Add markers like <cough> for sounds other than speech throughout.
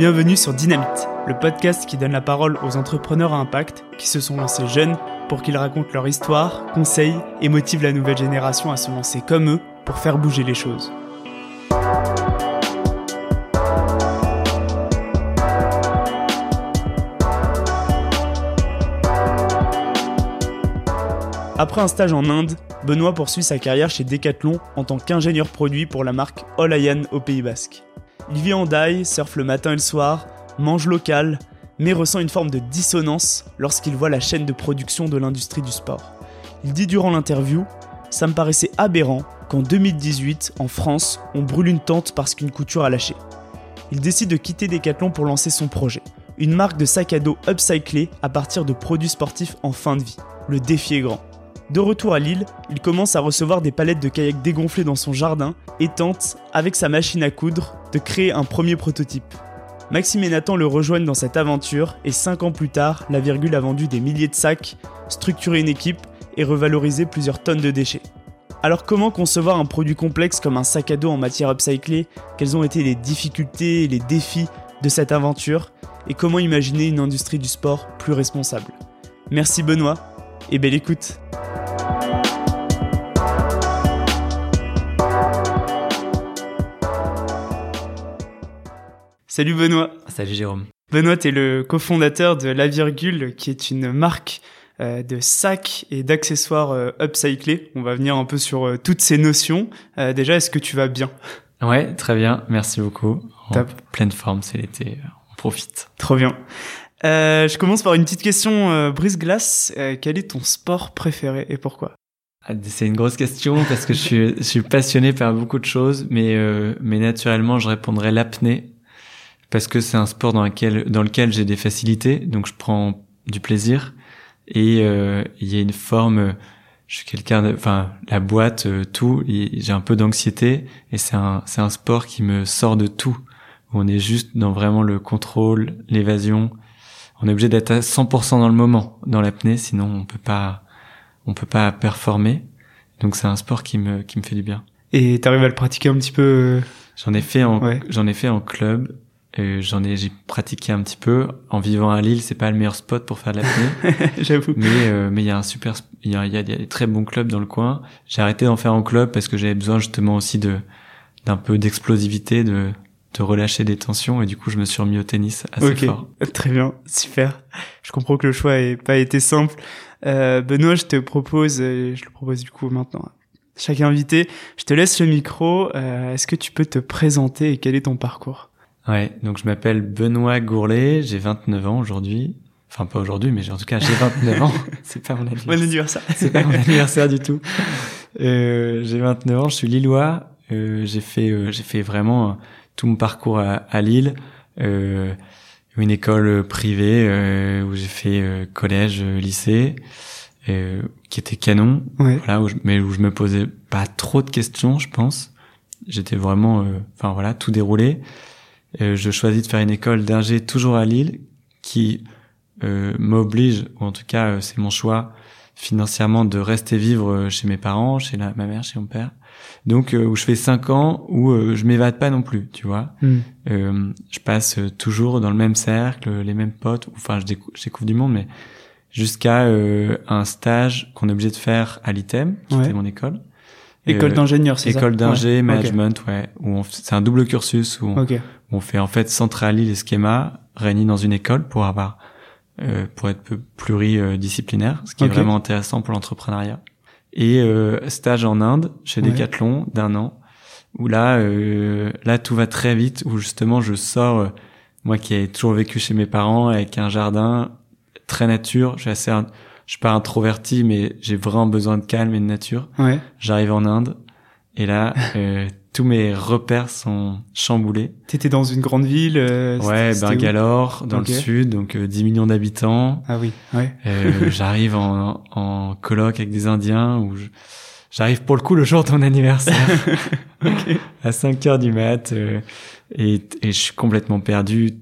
Bienvenue sur Dynamite, le podcast qui donne la parole aux entrepreneurs à impact qui se sont lancés jeunes pour qu'ils racontent leur histoire, conseillent et motivent la nouvelle génération à se lancer comme eux pour faire bouger les choses. Après un stage en Inde, Benoît poursuit sa carrière chez Decathlon en tant qu'ingénieur produit pour la marque Olayan au Pays Basque. Il vit en Daï, surfe le matin et le soir, mange local, mais ressent une forme de dissonance lorsqu'il voit la chaîne de production de l'industrie du sport. Il dit durant l'interview Ça me paraissait aberrant qu'en 2018, en France, on brûle une tente parce qu'une couture a lâché. Il décide de quitter Decathlon pour lancer son projet, une marque de sac à dos upcyclé à partir de produits sportifs en fin de vie. Le défi est grand. De retour à Lille, il commence à recevoir des palettes de kayak dégonflées dans son jardin et tente, avec sa machine à coudre, de créer un premier prototype. Maxime et Nathan le rejoignent dans cette aventure et 5 ans plus tard, la virgule a vendu des milliers de sacs, structuré une équipe et revalorisé plusieurs tonnes de déchets. Alors comment concevoir un produit complexe comme un sac à dos en matière upcyclée? Quelles ont été les difficultés et les défis de cette aventure? Et comment imaginer une industrie du sport plus responsable? Merci Benoît et belle écoute Salut Benoît. Salut Jérôme. Benoît, tu es le cofondateur de La Virgule, qui est une marque euh, de sacs et d'accessoires euh, upcyclés. On va venir un peu sur euh, toutes ces notions. déjà, est-ce que tu vas bien? Ouais, très bien. Merci beaucoup. En pleine forme, c'est l'été. On profite. Trop bien. je commence par une petite question brise-glace. quel est ton sport préféré et pourquoi? Ah, c'est une grosse question parce que je suis, je suis passionné par beaucoup de choses, mais, mais naturellement, je répondrais l'apnée parce que c'est un sport dans lequel dans lequel j'ai des facilités, donc je prends du plaisir et euh, il y a une forme. Je suis quelqu'un, enfin la boîte, euh, tout. J'ai un peu d'anxiété et c'est un c'est un sport qui me sort de tout. on est juste dans vraiment le contrôle, l'évasion. On est obligé d'être à 100% dans le moment dans l'apnée, sinon on peut pas on peut pas performer. Donc c'est un sport qui me qui me fait du bien. Et t'arrives à le pratiquer un petit peu euh, J'en ai fait en j'en ai fait en club j'en ai j'ai pratiqué un petit peu. En vivant à Lille c'est pas le meilleur spot pour faire de l'apnée <laughs> j'avoue. Mais euh, mais il y a un super il y a, il y a des très bons clubs dans le coin. J'ai arrêté d'en faire en club parce que j'avais besoin justement aussi de d'un peu d'explosivité de de relâcher des tensions. Et du coup je me suis remis au tennis assez fort. <laughs> Très bien. Super. Je comprends que le choix ait pas été simple. Euh, Benoît je te propose je le propose du coup maintenant chaque invité. Je te laisse le micro. Euh, est-ce que tu peux te présenter et quel est ton parcours? Ouais, donc je m'appelle Benoît Gourlet, j'ai 29 ans aujourd'hui. Enfin pas aujourd'hui, mais en tout cas j'ai 29 ans. <laughs> C'est pas mon anniversaire. <laughs> C'est pas mon anniversaire du tout. Euh, j'ai 29 ans, je suis lillois. Euh, j'ai fait euh, j'ai fait vraiment tout mon parcours à, à Lille. Euh, une école privée euh, où j'ai fait collège, lycée, qui était canon. Voilà, où je, mais où je me posais pas trop de questions, je pense. J'étais vraiment, enfin voilà, tout déroulé. Euh, je choisis de faire une école d'ingé toujours à Lille qui euh, m'oblige, ou en tout cas euh, c'est mon choix financièrement de rester vivre euh, chez mes parents, chez la, ma mère, chez mon père. Donc où je fais cinq ans où je m'évade pas non plus, tu vois. Hmm. je passe toujours dans le même cercle, les mêmes potes. Enfin, je découvre, je découvre du monde, mais jusqu'à un stage qu'on est obligé de faire à l'ITEM, qui était mon école. École d'ingénieur, c'est ça École d'ingé, management, ouais. Où c'est un double cursus où on, on fait en fait centraliser les schémas réunis dans une école pour avoir euh, pour être pluridisciplinaire, ce qui est vraiment intéressant pour l'entrepreneuriat. Et euh, stage en Inde chez Decathlon d'un an où là euh, là tout va très vite où justement je sors euh, moi qui ai toujours vécu chez mes parents avec un jardin très nature, suis assez je suis pas introverti mais j'ai vraiment besoin de calme et de nature. Ouais. J'arrive en Inde et là euh, tous mes repères sont chamboulés. T'étais dans une grande ville euh, Ouais, Bangalore, dans le sud, donc 10 euh, millions d'habitants. Ah oui, ouais. Euh, <laughs> j'arrive en, en colloque avec des Indiens, où j'arrive pour le coup le jour de ton anniversaire, <laughs> à 5 heures du mat, euh, et, et je suis complètement perdu.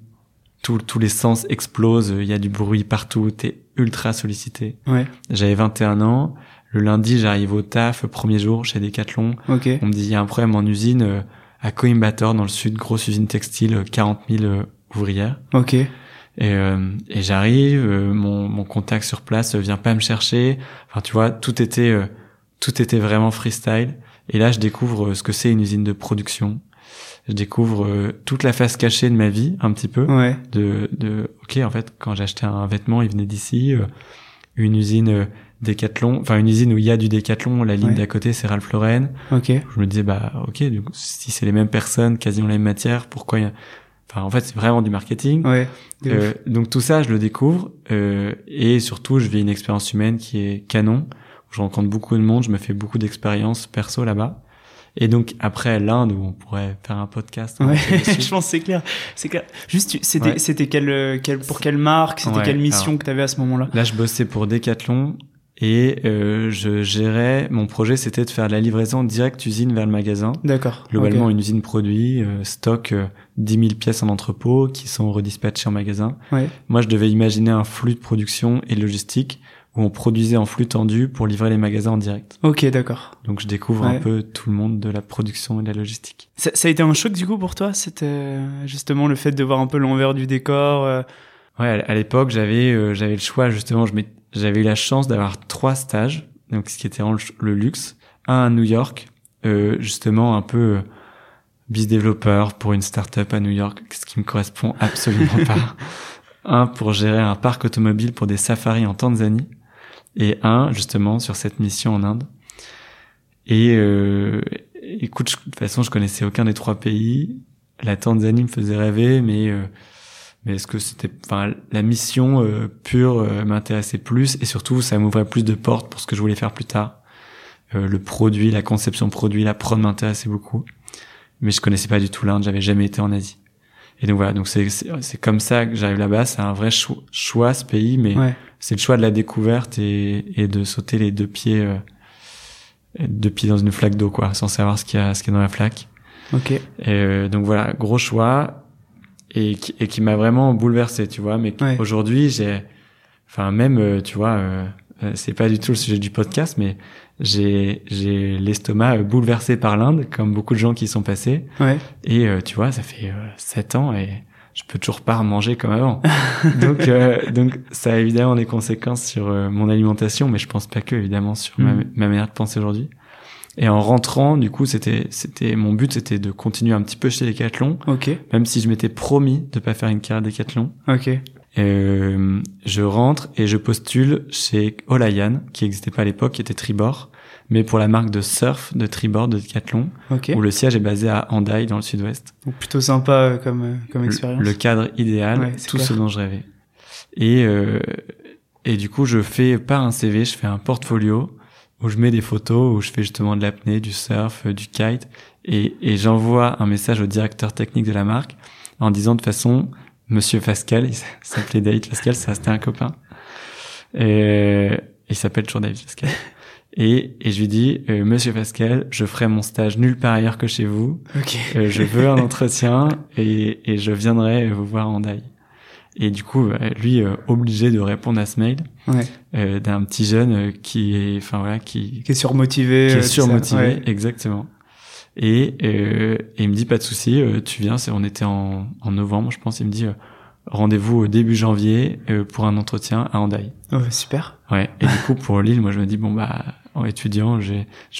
tous les sens explosent, il y a du bruit partout, t'es ultra sollicité. Ouais. J'avais 21 ans, le lundi, j'arrive au taf, premier jour chez Decathlon. Okay. On me dit, il y a un problème en usine euh, à Coimbatore, dans le sud, grosse usine textile, 40 000 euh, ouvrière. Ok. Et, euh, et j'arrive, euh, mon, mon contact sur place vient pas me chercher. Enfin, tu vois, tout était euh, tout était vraiment freestyle. Et là, je découvre ce que c'est une usine de production. Je découvre toute la face cachée de ma vie, un petit peu. Ouais. De, de, ok, en fait, quand j'achetais un vêtement, il venait d'ici. une usine Décathlon, enfin une usine où il y a du Décathlon, la ligne d'à côté c'est Ralph Lauren. Ok. Je me disais bah ok, du coup, si c'est les mêmes personnes, quasiment les mêmes matières, pourquoi y a... Enfin en fait c'est vraiment du marketing. Ouais. Euh, donc tout ça je le découvre euh, et surtout je vis une expérience humaine qui est canon. Je rencontre beaucoup de monde, je me fais beaucoup d'expériences perso là-bas. Et donc après l'Inde où on pourrait faire un podcast. Ouais, <laughs> je pense c'est clair, c'est clair. Juste c'était c'était quelle, quelle pour quelle marque, c'était quelle mission que tu avais à ce moment-là? Là je bossais pour Decathlon et euh, je gérais mon projet c'était de faire la livraison direct usine vers le magasin. D'accord. Globalement une usine produit euh, stock euh, 10 000 pièces en entrepôt qui sont redispatchées en magasin. Ouais. moi je devais imaginer un flux de production et de logistique où on produisait en flux tendu pour livrer les magasins en direct ok d'accord donc je découvre un peu tout le monde de la production et de la logistique ça, ça a été un choc du coup pour toi c'était justement le fait de voir un peu l'envers du décor euh? ouais à l'époque j'avais euh, j'avais le choix justement j'avais eu la chance d'avoir trois stages, donc ce qui était le luxe. Un à New York, euh, justement un peu euh, bis développeur pour une startup à New York, ce qui me correspond absolument <laughs> pas. Un pour gérer un parc automobile pour des safaris en Tanzanie, et un justement sur cette mission en Inde. Et euh, écoute, de toute façon, je connaissais aucun des trois pays. La Tanzanie me faisait rêver, mais euh, mais est-ce que c'était enfin la mission euh, pure euh, m'intéressait plus et surtout ça m'ouvrait plus de portes pour ce que je voulais faire plus tard euh, le produit la conception produit la prod m'intéressait beaucoup mais je connaissais pas du tout l'Inde j'avais jamais été en Asie et donc voilà donc c'est c'est comme ça que j'arrive là-bas c'est un vrai choix, ce pays mais c'est le choix de la découverte et, et de sauter les deux pieds deux pieds dans une flaque d'eau quoi sans savoir ce qu'il y a ce qu'il y a dans la flaque ok et donc voilà gros choix et qui, et qui m'a vraiment bouleversé, tu vois. Mais aujourd'hui, j'ai, enfin même, euh, tu vois, euh, euh, c'est pas du tout le sujet du podcast, mais j'ai j'ai l'estomac bouleversé par l'Inde, comme beaucoup de gens qui y sont passés. Ouais. Et tu vois, ça fait sept ans et je peux toujours pas manger comme avant. <laughs> donc donc ça a évidemment des conséquences sur mon alimentation, mais je pense pas que évidemment sur ma, mm. ma manière de penser aujourd'hui. Et en rentrant, du coup, c'était, c'était, mon but, c'était de continuer un petit peu chez Decathlon. Ok. Même si je m'étais promis de pas faire une carrière Decathlon. Ok. Euh, je rentre et je postule chez Olayan, qui n'existait pas à l'époque, qui était Tribord, mais pour la marque de surf de Tribord de Decathlon, Ok. où le siège est basé à Hendaye dans le sud-ouest. Donc plutôt sympa euh, comme euh, comme expérience. Le, cadre idéal, tout ce dont je rêvais. Et euh, et du coup, je fais pas un CV, je fais un portfolio où je mets des photos, où je fais justement de l'apnée, du surf, euh, du kite, et, et j'envoie un message au directeur technique de la marque en disant de façon, Monsieur Pascal, il s'appelait David Pascal, ça c'était un copain, et, il s'appelle toujours David Pascal. <laughs> Et, et je lui dis, euh, Monsieur Pascal, je ferai mon stage nulle part ailleurs que chez vous. Euh, je veux <laughs> un entretien et, et je viendrai vous voir en Daï. Et du coup, euh, lui, euh, obligé de répondre à ce mail ouais. euh, d'un petit jeune euh, qui est, enfin voilà, qui, qui est surmotivé, qui est surmotivé, exactement. Et, et, il me dit pas de souci, tu viens. On était en, en novembre, je pense. Il me dit rendez-vous au début janvier pour un entretien à Handaï. Oh, super. Ouais. Et du coup, pour Lille, moi, je me dis bon bah en étudiant, je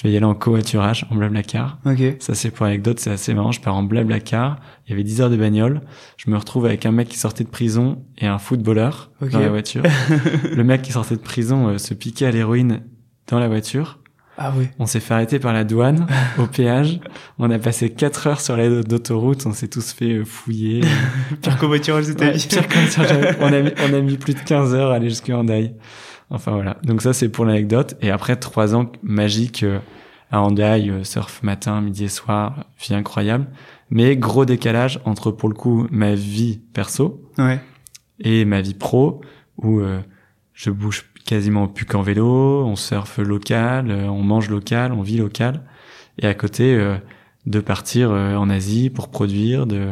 vais y aller en covoiturage, en blablacar. Ok. Ça, c'est pour l'anecdote, c'est assez marrant. Je pars en blablacar. Il y avait 10 heures de bagnole. Je me retrouve avec un mec qui sortait de prison et un footballeur dans la voiture. <laughs> le mec qui sortait de prison euh, se piquait à l'héroïne dans la voiture. Ah oui. On s'est fait arrêter par la douane au péage. On a passé 4 heures sur l'aide d'autoroute. On s'est tous fait euh, fouiller. <laughs> pire covoiturage, c'était pire covoiturage. <laughs> on a mis, on a mis plus de 15 heures à aller jusqu'à Handaï. Enfin voilà. Donc ça c'est pour l'anecdote. Et après trois ans magiques euh, à Handaï, euh, surf matin, midi et soir, vie incroyable. Mais gros décalage entre pour le coup ma vie perso ouais. et ma vie pro où euh, je bouge quasiment plus qu'en vélo, on surfe local, on mange local, on vit local. Et à côté de partir en Asie pour produire, de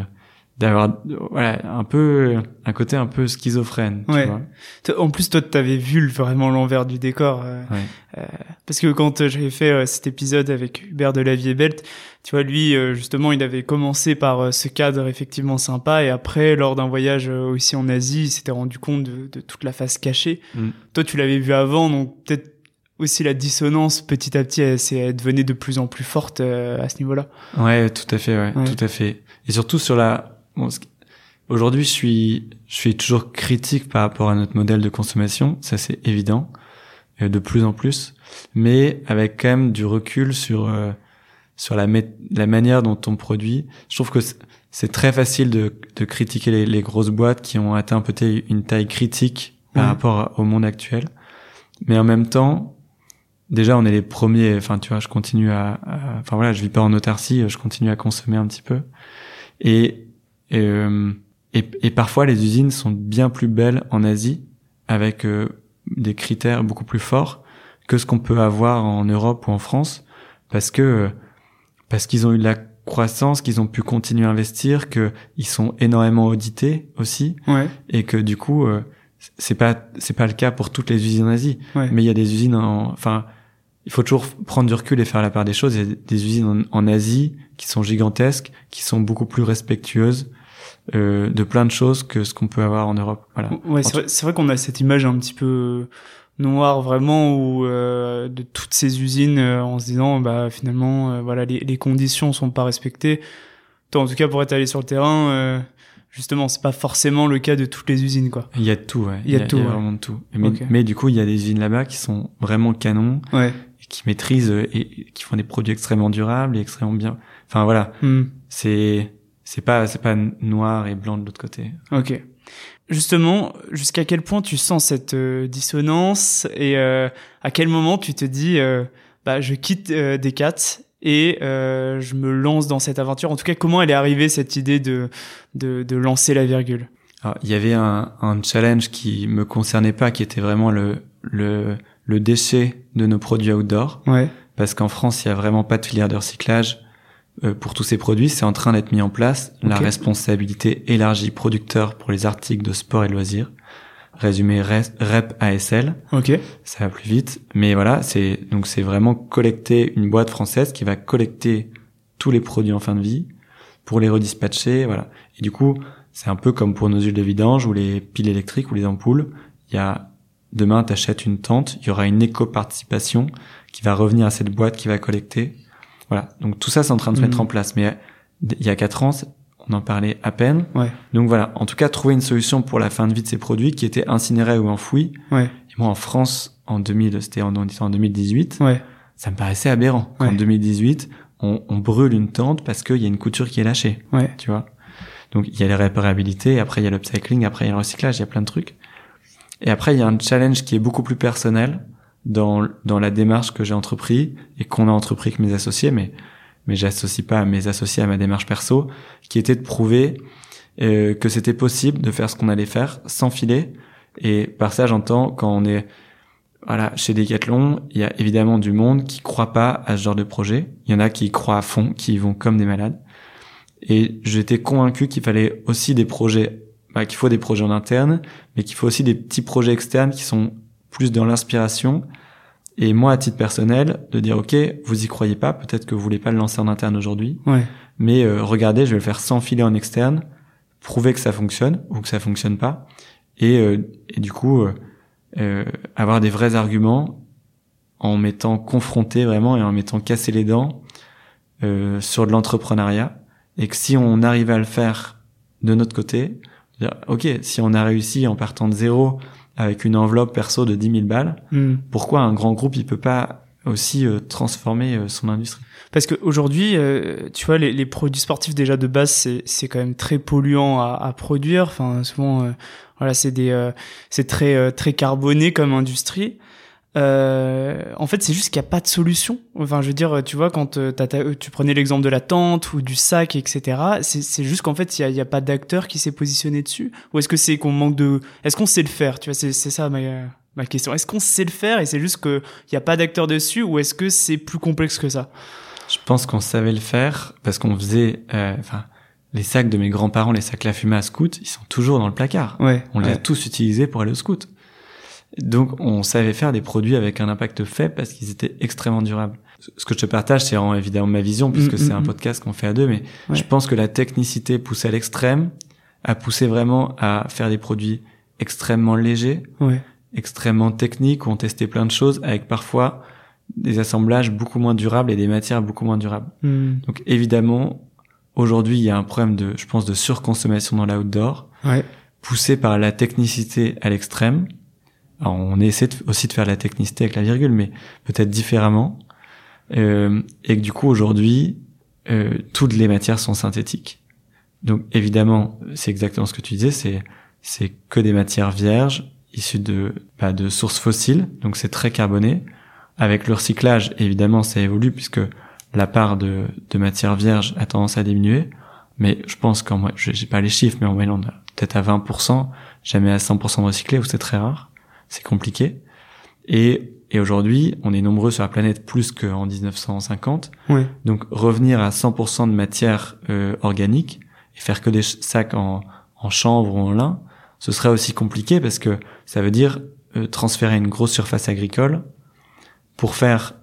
d'avoir voilà un peu un côté un peu schizophrène tu vois en plus toi t'avais vu vraiment l'envers du décor euh, ouais. euh, parce que quand euh, j'avais fait euh, cet épisode avec Hubert de la Vie Belt tu vois lui justement il avait commencé par ce cadre effectivement sympa et après lors d'un voyage aussi en Asie il s'était rendu compte de, de, toute la face cachée Mm. toi tu l'avais vu avant donc peut-être aussi la dissonance petit à petit elle, elle devenait de plus en plus forte à ce niveau-là ouais tout à fait ouais, Ouais. tout à fait et surtout sur la bon, aujourd'hui je suis je suis toujours critique par rapport à notre modèle de consommation ça c'est évident euh, de plus en plus mais avec quand même du recul sur euh, sur la la manière dont on produit je trouve que c'est- très facile de, de critiquer les, les grosses boîtes qui ont atteint peut-être une taille critique par Mhm. rapport à- au monde actuel mais en même temps déjà on est les premiers enfin tu vois je continue à, à- enfin voilà je vis pas en autarcie je continue à consommer un petit peu et euh, et, et parfois les usines sont bien plus belles en Asie avec euh, des critères beaucoup plus forts que ce qu'on peut avoir en Europe ou en France parce que parce qu'ils ont eu de la croissance qu'ils ont pu continuer à investir que ils sont énormément audités aussi ouais. et que du coup euh, c'est pas c'est pas le cas pour toutes les usines en Asie. Ouais. Mais il y a des usines en, enfin, il faut toujours prendre du recul et faire la part des choses. Il y a des usines en, en Asie qui sont gigantesques, qui sont beaucoup plus respectueuses euh, de plein de choses que ce qu'on peut avoir en Europe. Voilà. Ouais, c'est vrai, vrai qu'on a cette image un petit peu noire vraiment où euh, de toutes ces usines euh, en se disant bah finalement euh, voilà les, les conditions sont pas respectées. Toi en tout cas pour être allé sur le terrain euh, justement c'est pas forcément le cas de toutes les usines quoi. Il y a de tout, ouais. Il y a de tout, ouais. vraiment de tout. Mais, du coup, il y a des usines là-bas qui sont vraiment canons Ouais. et qui maîtrisent euh, et, et qui font des produits extrêmement durables et extrêmement bien. Enfin voilà, Hmm. c'est c'est pas c'est pas noir et blanc de l'autre côté. Ok. Justement, jusqu'à quel point tu sens cette euh, dissonance et euh, à quel moment tu te dis euh, bah je quitte euh, Decat et euh, je me lance dans cette aventure? En tout cas, comment elle est arrivée cette idée de de, de lancer la virgule? Alors, il y avait un, un challenge qui me concernait pas, qui était vraiment le, le, le déchet de nos produits outdoor. Ouais. Parce qu'en France, il y a vraiment pas de filière de recyclage pour tous ces produits. C'est en train d'être mis en place. La responsabilité élargie producteur pour les articles de sport et de loisirs. Résumé REP ASL. Ok. Ça va plus vite. Mais voilà, c'est, donc c'est vraiment collecter une boîte française qui va collecter tous les produits en fin de vie pour les redispatcher, voilà. Et du coup, c'est un peu comme pour nos huiles de vidange ou les piles électriques ou les ampoules. Il y a, demain, t'achètes une tente, il y aura une éco-participation qui va revenir à cette boîte qui va collecter. Voilà. Donc tout ça, c'est en train de se mettre en place. Mais il y a quatre ans, on en parlait à peine. Ouais. Donc voilà. En tout cas, trouver une solution pour la fin de vie de ces produits qui étaient incinérés ou enfouis. Ouais. Et moi, en France, en 2000, c'était en, on était en 2018, Ouais. ça me paraissait aberrant. Ouais. En 2018, on, on brûle une tente parce qu'il y a une couture qui est lâchée, Ouais. tu vois. Donc, il y a les réparabilités, après il y a l'upcycling, après il y a le recyclage, il y a plein de trucs. Et après, il y a un challenge qui est beaucoup plus personnel dans, dans la démarche que j'ai entrepris et qu'on a entrepris avec mes associés, mais, mais j'associe pas mes associés à ma démarche perso, qui était de prouver euh, que c'était possible de faire ce qu'on allait faire sans filer. Et par ça, j'entends quand on est voilà, chez Decathlon, il y a évidemment du monde qui croit pas à ce genre de projet. Il y en a qui y croient à fond, qui y vont comme des malades. Et j'étais convaincu qu'il fallait aussi des projets, bah, qu'il faut des projets en interne, mais qu'il faut aussi des petits projets externes qui sont plus dans l'inspiration. Et moi, à titre personnel, de dire, OK, vous y croyez pas, peut-être que vous voulez pas le lancer en interne aujourd'hui, Ouais. mais euh, regardez, je vais le faire sans filer en externe, prouver que ça fonctionne ou que ça fonctionne pas, et, euh, et du coup euh, euh, avoir des vrais arguments en m'étant confronté vraiment et en m'étant cassé les dents euh, sur de l'entrepreneuriat, et que si on arrivait à le faire de notre côté, dire, ok, si on a réussi en partant de zéro avec une enveloppe perso de 10 000 balles, Hmm. pourquoi un grand groupe il peut pas aussi euh, transformer euh, son industrie? Parce qu'aujourd'hui, euh, tu vois, les, les produits sportifs déjà de base, c'est c'est quand même très polluant à, à produire. Enfin, souvent, euh, voilà, c'est des, euh, c'est très euh, très carboné comme industrie. Euh, en fait, c'est juste qu'il n'y a pas de solution. Enfin, je veux dire, tu vois, quand euh, euh, tu prenais l'exemple de la tente ou du sac, etc. C'est juste qu'en fait, il y a, pas d'acteur qui s'est positionné dessus. Ou est-ce que c'est qu'on manque de, est-ce qu'on sait le faire? Tu vois, c'est ça ma ma question. Est-ce qu'on sait le faire et c'est juste que il y a pas d'acteur dessus, ou est-ce que c'est plus complexe que ça? Je pense qu'on savait le faire parce qu'on faisait, euh, enfin, les sacs de mes grands-parents, les sacs La Fumée à scout, ils sont toujours dans le placard. Ouais. On les ouais. a tous utilisés pour aller au scout. Donc, on savait faire des produits avec un impact faible parce qu'ils étaient extrêmement durables. Ce que je te partage, c'est vraiment évidemment ma vision puisque Mm, c'est mm, un mm. podcast qu'on fait à deux, mais Ouais. je pense que la technicité poussée à l'extrême a poussé vraiment à faire des produits extrêmement légers, Ouais. extrêmement techniques, où on testait plein de choses avec parfois des assemblages beaucoup moins durables et des matières beaucoup moins durables. Donc évidemment, aujourd'hui, il y a un problème de, je pense, de surconsommation dans l'outdoor, Ouais. poussé par la technicité à l'extrême. Alors, on essaie aussi de faire la technicité avec la virgule, mais peut-être différemment. Euh, et que du coup, aujourd'hui, euh, toutes les matières sont synthétiques. Donc évidemment, c'est exactement ce que tu disais, c'est c'est que des matières vierges issues de bah, de sources fossiles, donc c'est très carboné. Avec le recyclage, évidemment, ça évolue puisque la part de, de matières vierges a tendance à diminuer. Mais je pense qu'en moi, j'ai pas les chiffres, mais en moyenne, on a peut-être à 20%, jamais à 100% de recyclé, où c'est très rare, c'est compliqué. Et, et aujourd'hui, on est nombreux sur la planète plus qu'en 1950. Ouais. Donc revenir à 100% de matière euh, organique et faire que des sacs en, en chanvre ou en lin, ce serait aussi compliqué parce que ça veut dire euh, transférer une grosse surface agricole pour faire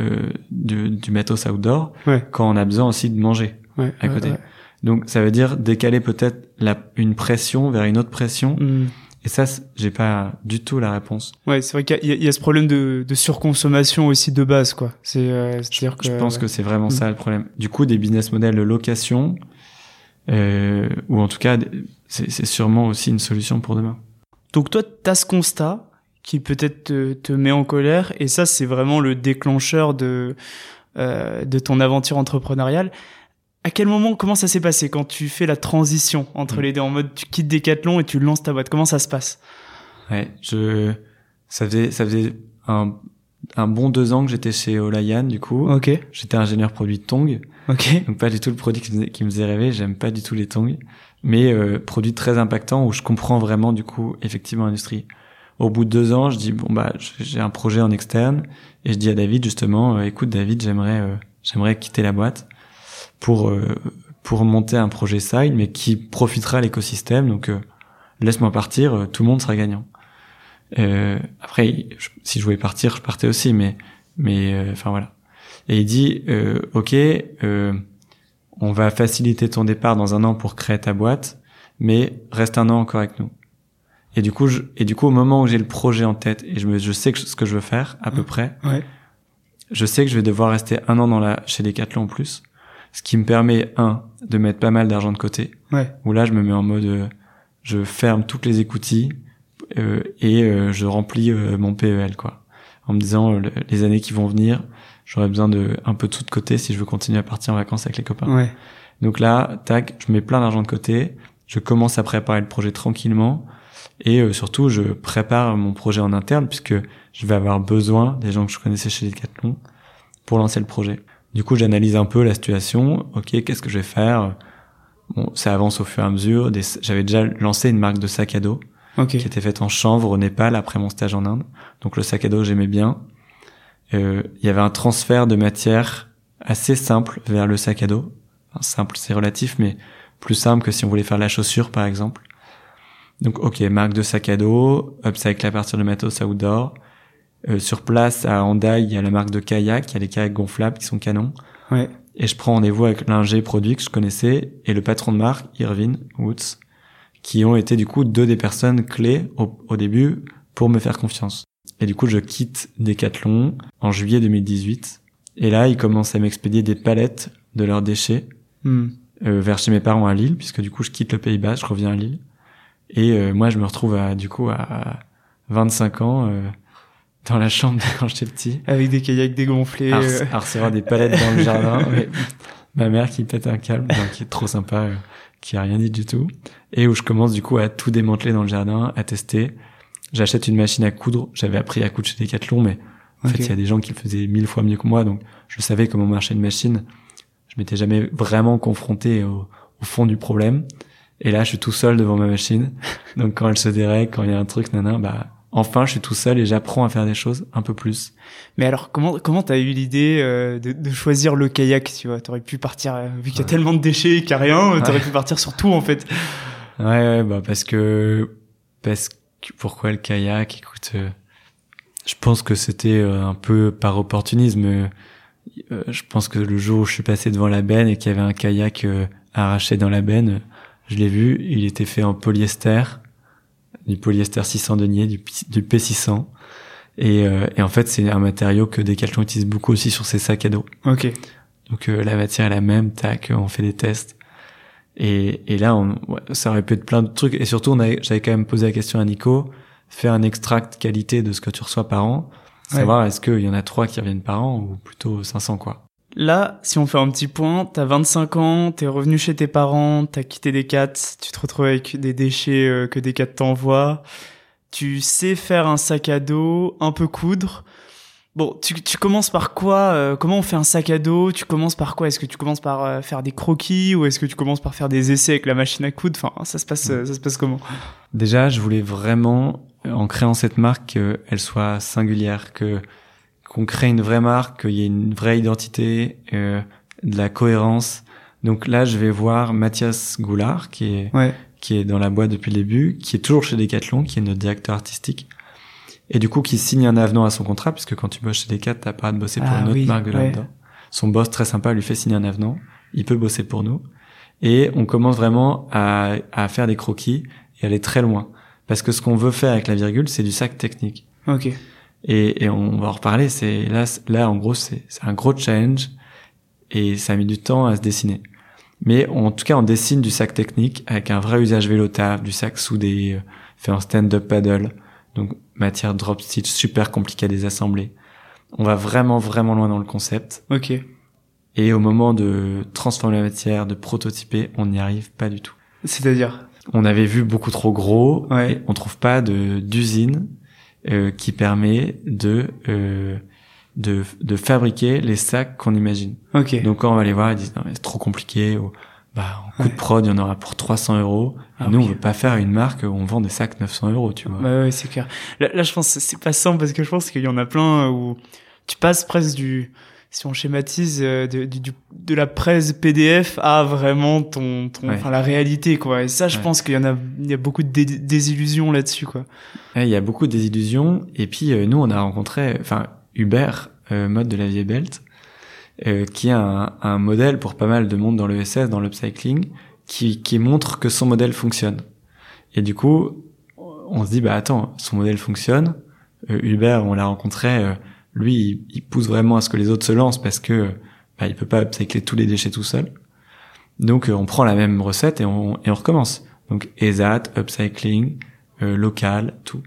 euh, du, du matos outdoor Ouais. quand on a besoin aussi de manger. Ouais. À côté. ouais. Donc ça veut dire décaler peut-être la, une pression vers une autre pression. Hmm. Et ça, j'ai pas du tout la réponse. Ouais, c'est vrai qu'il y, y a ce problème de, de surconsommation aussi de base, quoi. C'est, euh, c'est-à-dire que. Je pense que c'est vraiment Mm. ça le problème. Du coup, des business models de location, euh, ou en tout cas, c'est c'est sûrement aussi une solution pour demain. Donc toi, t'as ce constat qui peut-être te, te met en colère, et ça, c'est vraiment le déclencheur de euh, de ton aventure entrepreneuriale. À quel moment, comment ça s'est passé quand tu fais la transition entre Mm. les deux en mode tu quittes Decathlon et tu lances ta boîte? Comment ça se passe? Ouais, je, ça faisait, ça faisait un, un bon deux ans que j'étais chez Olayan, du coup. Ok, J'étais ingénieur produit de tongs, ok, donc pas du tout le produit qui me faisait, qui me faisait rêver. J'aime pas du tout les tongs, mais euh, produit très impactant où je comprends vraiment du coup effectivement l'industrie. Au bout de deux ans, je dis bon bah j'ai un projet en externe et je dis à David justement, euh, écoute David, j'aimerais euh, j'aimerais quitter la boîte pour euh, pour monter un projet side mais qui profitera à l'écosystème. Donc euh, laisse-moi partir, euh, tout le monde sera gagnant. Euh, après, je- si je voulais partir, je partais aussi, mais mais euh, enfin voilà. Et il dit euh, ok, euh, on va faciliter ton départ dans un an pour créer ta boîte, mais reste un an encore avec nous. Et du coup, je, et du coup, au moment où j'ai le projet en tête et je me, je sais que ce que je veux faire à peu près, ouais, je sais que je vais devoir rester un an dans la chez Decathlon en plus, ce qui me permet un de mettre pas mal d'argent de côté. ouais, Où là, je me mets en mode, euh, je ferme toutes les écoutilles euh, et euh, je remplis euh, mon PEL quoi, en me disant euh, le- les années qui vont venir, j'aurai besoin de un peu de sous de côté si je veux continuer à partir en vacances avec les copains. ouais, Donc là, tac, je mets plein d'argent de côté, je commence à préparer le projet tranquillement et euh, surtout je prépare mon projet en interne puisque je vais avoir besoin des gens que je connaissais chez Decathlon pour lancer le projet. Du coup, j'analyse un peu la situation. Ok, qu'est-ce que je vais faire? Bon, ça avance au fur et à mesure. Des- J'avais déjà lancé une marque de sac à dos ok, qui était faite en chanvre au Népal après mon stage en Inde. Donc le sac à dos, j'aimais bien. Euh, Il y avait un transfert de matière assez simple vers le sac à dos. Enfin, simple, c'est relatif, mais plus simple que si on voulait faire la chaussure, par exemple. Donc, ok, marque de sac à dos, upcycle à partir de matos outdoor. Euh, sur place, à Hendaye, il y a la marque de kayak, il y a les kayaks gonflables qui sont canons. ouais, Et je prends rendez-vous avec l'ingé produit que je connaissais et le patron de marque, Irvin Woods, qui ont été du coup deux des personnes clés au, au début pour me faire confiance. Et du coup, je quitte Decathlon en juillet 2018. Et là, ils commencent à m'expédier des palettes de leurs déchets Hmm. euh, vers chez mes parents à Lille, puisque du coup, je quitte le Pays Bas, je reviens à Lille. Et euh, moi, je me retrouve à, du coup à 25 ans euh, dans la chambre <laughs> quand j'étais petit Avec des kayaks dégonflés. à, euh, à recevoir des palettes dans le <laughs> jardin. mais ma mère qui pète un câble, qui est trop sympa, euh, qui a rien dit du tout, et où je commence du coup à tout démanteler dans le jardin, à tester. J'achète une machine à coudre. J'avais appris à coudre chez Decathlon, mais en fait, il y a des gens qui le faisaient mille fois mieux que moi, donc je savais comment marchait une machine. Je m'étais jamais vraiment confronté au, au fond du problème. Et là, je suis tout seul devant ma machine. Donc, quand elle se dérègle, quand il y a un truc, nanan, bah, enfin, je suis tout seul et j'apprends à faire des choses un peu plus. Mais alors, comment comment t'as eu l'idée euh, de, de, choisir le kayak Tu vois, t'aurais pu partir euh, vu qu'il y a tellement de déchets qu'il n'y a rien, t'aurais pu partir sur tout en fait. Ouais, ouais, bah parce que parce que pourquoi le kayak? Écoute, euh, je pense que c'était un peu par opportunisme. je pense que le jour où je suis passé devant la benne et qu'il y avait un kayak arraché dans la benne, je l'ai vu. Il était fait en polyester du polyester 600 denier, du, du P600. Et, euh, et en fait, c'est un matériau que Decathlon utilise beaucoup aussi sur ses sacs à dos. Ok. Donc euh, la matière est la même, tac, on fait des tests. Et, et là, on, ça aurait pu être plein de trucs. Et surtout, j'avais quand même posé la question à Nico, faire un extract qualité de ce que tu reçois par an, savoir est-ce qu'il y en a trois qui reviennent par an ou plutôt 500 quoi. Là, si on fait un petit point, t'as 25 ans, t'es revenu chez tes parents, t'as quitté des cats, tu te retrouves avec des déchets euh, que des cats t'envoient, tu sais faire un sac à dos, un peu coudre. Bon, tu, tu commences par quoi euh, Comment on fait un sac à dos? Tu commences par quoi? Est-ce que tu commences par euh, faire des croquis ou est-ce que tu commences par faire des essais avec la machine à coudre? Enfin, ça se passe, ça se passe comment? Déjà, je voulais vraiment, en créant cette marque, qu'elle soit singulière, que qu'on crée une vraie marque, qu'il y ait une vraie identité, euh, de la cohérence. Donc là, je vais voir Mathias Goulard, qui est qui est dans la boîte depuis le début, qui est toujours chez Decathlon, qui est notre directeur artistique, et du coup qui signe un avenant à son contrat, puisque quand tu bosses chez Decathlon, t'as pas de bosser pour ah une autre marque de là-dedans. Son boss très sympa lui fait signer un avenant, il peut bosser pour nous, et on commence vraiment à, à faire des croquis et aller très loin, parce que ce qu'on veut faire avec la virgule, c'est du sac technique. Ok. Et, et, on va en reparler. C'est là, là en gros, c'est un gros challenge et ça a mis du temps à se dessiner. Mais en tout cas, on dessine du sac technique avec un vrai usage vélo du sac soudé, euh, fait en stand-up paddle, donc matière drop stitch super compliqué à désassembler. On va vraiment vraiment loin dans le concept. Ok. Et au moment de transformer la matière, de prototyper, on n'y arrive pas du tout. C'est-à-dire? On avait vu beaucoup trop gros. Ouais. Et on trouve pas de d'usine euh, qui permet de, euh, de de fabriquer les sacs qu'on imagine. Ok. Donc quand on va les voir, ils disent non mais c'est trop compliqué. Ou, bah en coup de prod, il y en aura pour 300 euros. Ah nous, oui. on veut pas faire une marque où on vend des sacs 900 euros, tu vois. Bah ouais, c'est clair. Là, là, je pense que c'est pas simple parce que je pense qu'il y en a plein où tu passes presque du, si on schématise, euh, de, de la presse PDF à vraiment ton, ton, Ouais. enfin la réalité quoi. Et ça, je Ouais. pense qu'il y en a, il y a beaucoup de dé- désillusions là-dessus quoi. Ouais, Il y a beaucoup de désillusions. Et puis euh, nous, on a rencontré, enfin Hubert, euh, mode de la vieille belt, euh, qui est un, un modèle pour pas mal de monde dans le SS, dans l'upcycling, qui, qui montre que son modèle fonctionne. Et du coup, on se dit bah attends, son modèle fonctionne. Euh, Hubert, on l'a rencontré, euh, lui, il, il pousse vraiment à ce que les autres se lancent parce que bah, il peut pas upcycler tous les déchets tout seul. Donc euh, on prend la même recette et on, et on recommence. Donc ESAT, upcycling, euh, local, tout.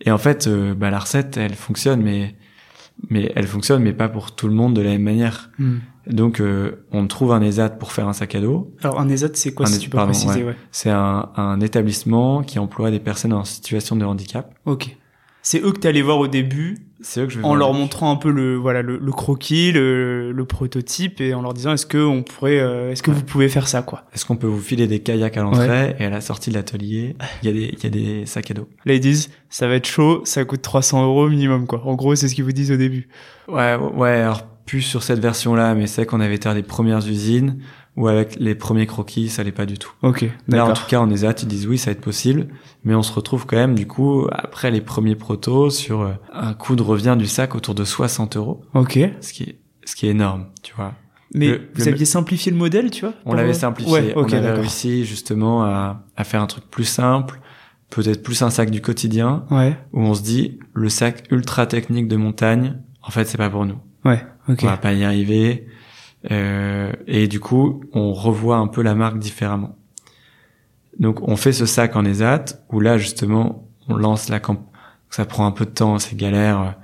Et en fait, euh, bah, la recette, elle fonctionne, mais mais elle fonctionne, mais pas pour tout le monde de la même manière. Donc, euh, on trouve un ESAT pour faire un sac à dos. Alors un ESAT, c'est quoi Un si é- tu peux pardon, préciser ouais. C'est un, un établissement qui emploie des personnes en situation de handicap. Ok. C'est eux que t'es allé voir au début C'est eux que je vais en voir leur montrant un peu le voilà le, le croquis, le, le prototype et en leur disant est-ce que on pourrait, euh, est-ce que vous pouvez faire ça quoi? Est-ce qu'on peut vous filer des kayaks à l'entrée et à la sortie de l'atelier, il y a des il y a des sacs à dos. Là ils disent ça va être chaud, ça coûte 300 euros minimum quoi. En gros c'est ce qu'ils vous disent au début. Ouais, ouais, alors plus sur cette version-là, mais c'est qu'on avait été à des premières usines où avec les premiers croquis, ça allait pas du tout. Ok, Là, en tout cas, on est ils disent oui, ça va être possible, mais on se retrouve quand même, du coup, après les premiers protos, sur euh, un coût de revient du sac autour de 60 euros, Ok. ce qui est, ce qui est énorme, tu vois. Mais Le- vous le- aviez simplifié le modèle, tu vois On l'avait simplifié, Ouais, ok, on avait réussi justement à, à faire un truc plus simple, peut-être plus un sac du quotidien, Ouais, où on se dit, le sac ultra technique de montagne, en fait, c'est pas pour nous. ouais, ok. on va pas y arriver. Euh, et du coup, on revoit un peu la marque différemment. Donc, on fait ce sac en ESAT, où là, justement, on lance la camp. Ça prend un peu de temps, c'est galère.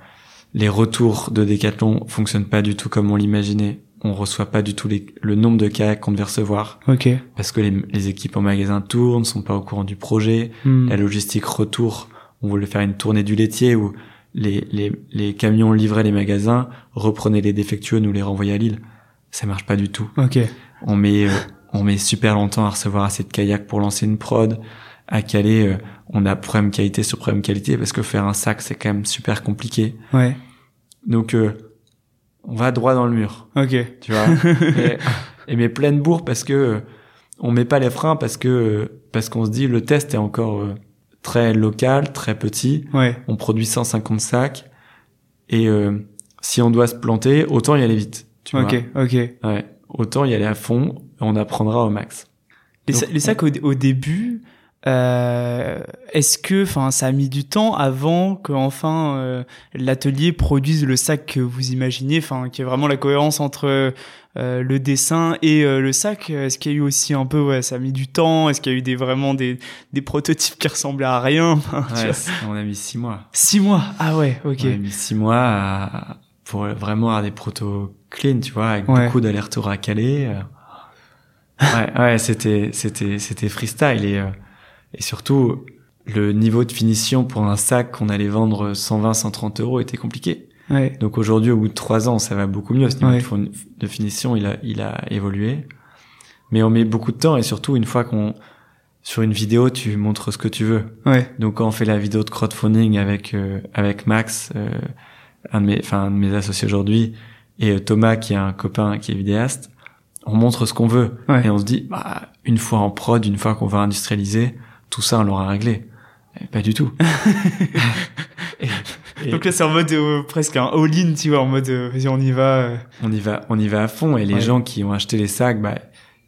Les retours de Decathlon fonctionnent pas du tout comme on l'imaginait. On reçoit pas du tout les- le nombre de kayaks qu'on devait recevoir Ok. parce que les, les équipes en magasin tournent, sont pas au courant du projet. Hmm. La logistique retour, on voulait faire une tournée du laitier où les, les, les camions livraient les magasins, reprenaient les défectueux, nous les renvoyaient à Lille. Ça marche pas du tout. Ok. On met, euh, on met super longtemps à recevoir assez de kayaks pour lancer une prod, à Calais, euh, on a problème qualité sur problème qualité parce que faire un sac, c'est quand même super compliqué. Ouais. Donc, euh, on va droit dans le mur. Ok. Tu vois. <laughs> et, et mais pleine bourre parce que euh, on met pas les freins parce que euh, parce qu'on se dit le test est encore très local, très petit. Ouais. On produit 150 sacs et euh, si on doit se planter, autant y aller vite. Tu Ok. Ok. vois. Ouais. Autant y aller à fond. On apprendra au max. Les, Donc, sa- les sacs au, au début, euh, est-ce que, enfin, ça a mis du temps avant que enfin euh, l'atelier produise le sac que vous imaginez, enfin, qu'il y ait vraiment la cohérence entre euh, le dessin et euh, le sac? Est-ce qu'il y a eu aussi un peu, ouais, ça a mis du temps? Est-ce qu'il y a eu des vraiment des, des prototypes qui ressemblaient à rien? <laughs> Enfin, Ouais, on a mis six mois. Six mois? Ah ouais. Ok. On a mis six mois à- pour vraiment avoir des protos clean, tu vois, avec Ouais. beaucoup d'allers-retours à Calais. euh. Ouais, ouais, c'était, c'était, c'était freestyle et, euh, et surtout, le niveau de finition pour un sac qu'on allait vendre 120, 130 euros était compliqué. Ouais. Donc aujourd'hui, au bout de trois ans, ça va beaucoup mieux. Ce niveau Ouais. de finition, il a, il a évolué. Mais on met beaucoup de temps et surtout, une fois qu'on, sur une vidéo, tu montres ce que tu veux. Ouais. Donc quand on fait la vidéo de crowdfunding avec euh, avec Max, euh, un de mes enfin un de mes associés aujourd'hui, et Thomas qui est un copain qui est vidéaste, on montre ce qu'on veut Ouais. et on se dit bah une fois en prod, une fois qu'on va industrialiser, tout ça on l'aura réglé. Pas du tout. <laughs> et, et Donc là, c'est en mode euh, presque un all-in, tu vois, en mode euh, vas-y, on y va. euh. on y va on y va à fond et les Ouais. gens qui ont acheté les sacs, bah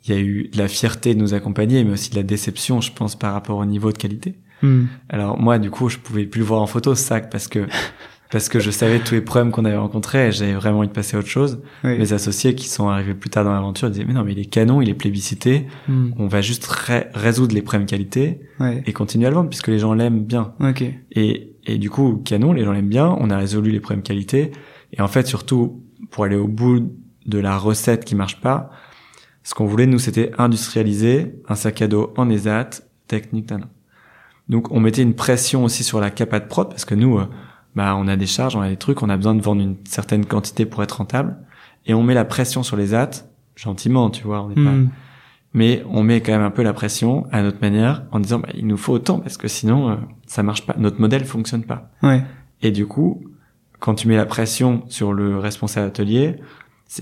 il y a eu de la fierté de nous accompagner, mais aussi de la déception, je pense, par rapport au niveau de qualité. Hmm. Alors moi, du coup, je pouvais plus le voir en photo ce sac parce que <laughs> parce que je savais tous les problèmes qu'on avait rencontrés et j'avais vraiment envie de passer à autre chose. Mes associés qui sont arrivés plus tard dans l'aventure disaient mais non mais il est canon, il est plébiscité, Hmm. on va juste ré- résoudre les problèmes qualité Ouais. et continuer à le vendre puisque les gens l'aiment bien. Et et du coup canon, les gens l'aiment bien, on a résolu les problèmes qualité et en fait surtout pour aller au bout de la recette qui marche pas, ce qu'on voulait nous c'était industrialiser un sac à dos en ESAT, technique nan. Donc on mettait une pression aussi sur la capa de prod parce que nous, euh, bah on a des charges, on a des trucs, on a besoin de vendre une certaine quantité pour être rentable, et on met la pression sur les AT gentiment, tu vois, on n'est pas. Hmm. Mais on met quand même un peu la pression à notre manière en disant bah, il nous faut autant parce que sinon euh, ça marche pas, notre modèle fonctionne pas. Ouais. Et du coup, quand tu mets la pression sur le responsable atelier,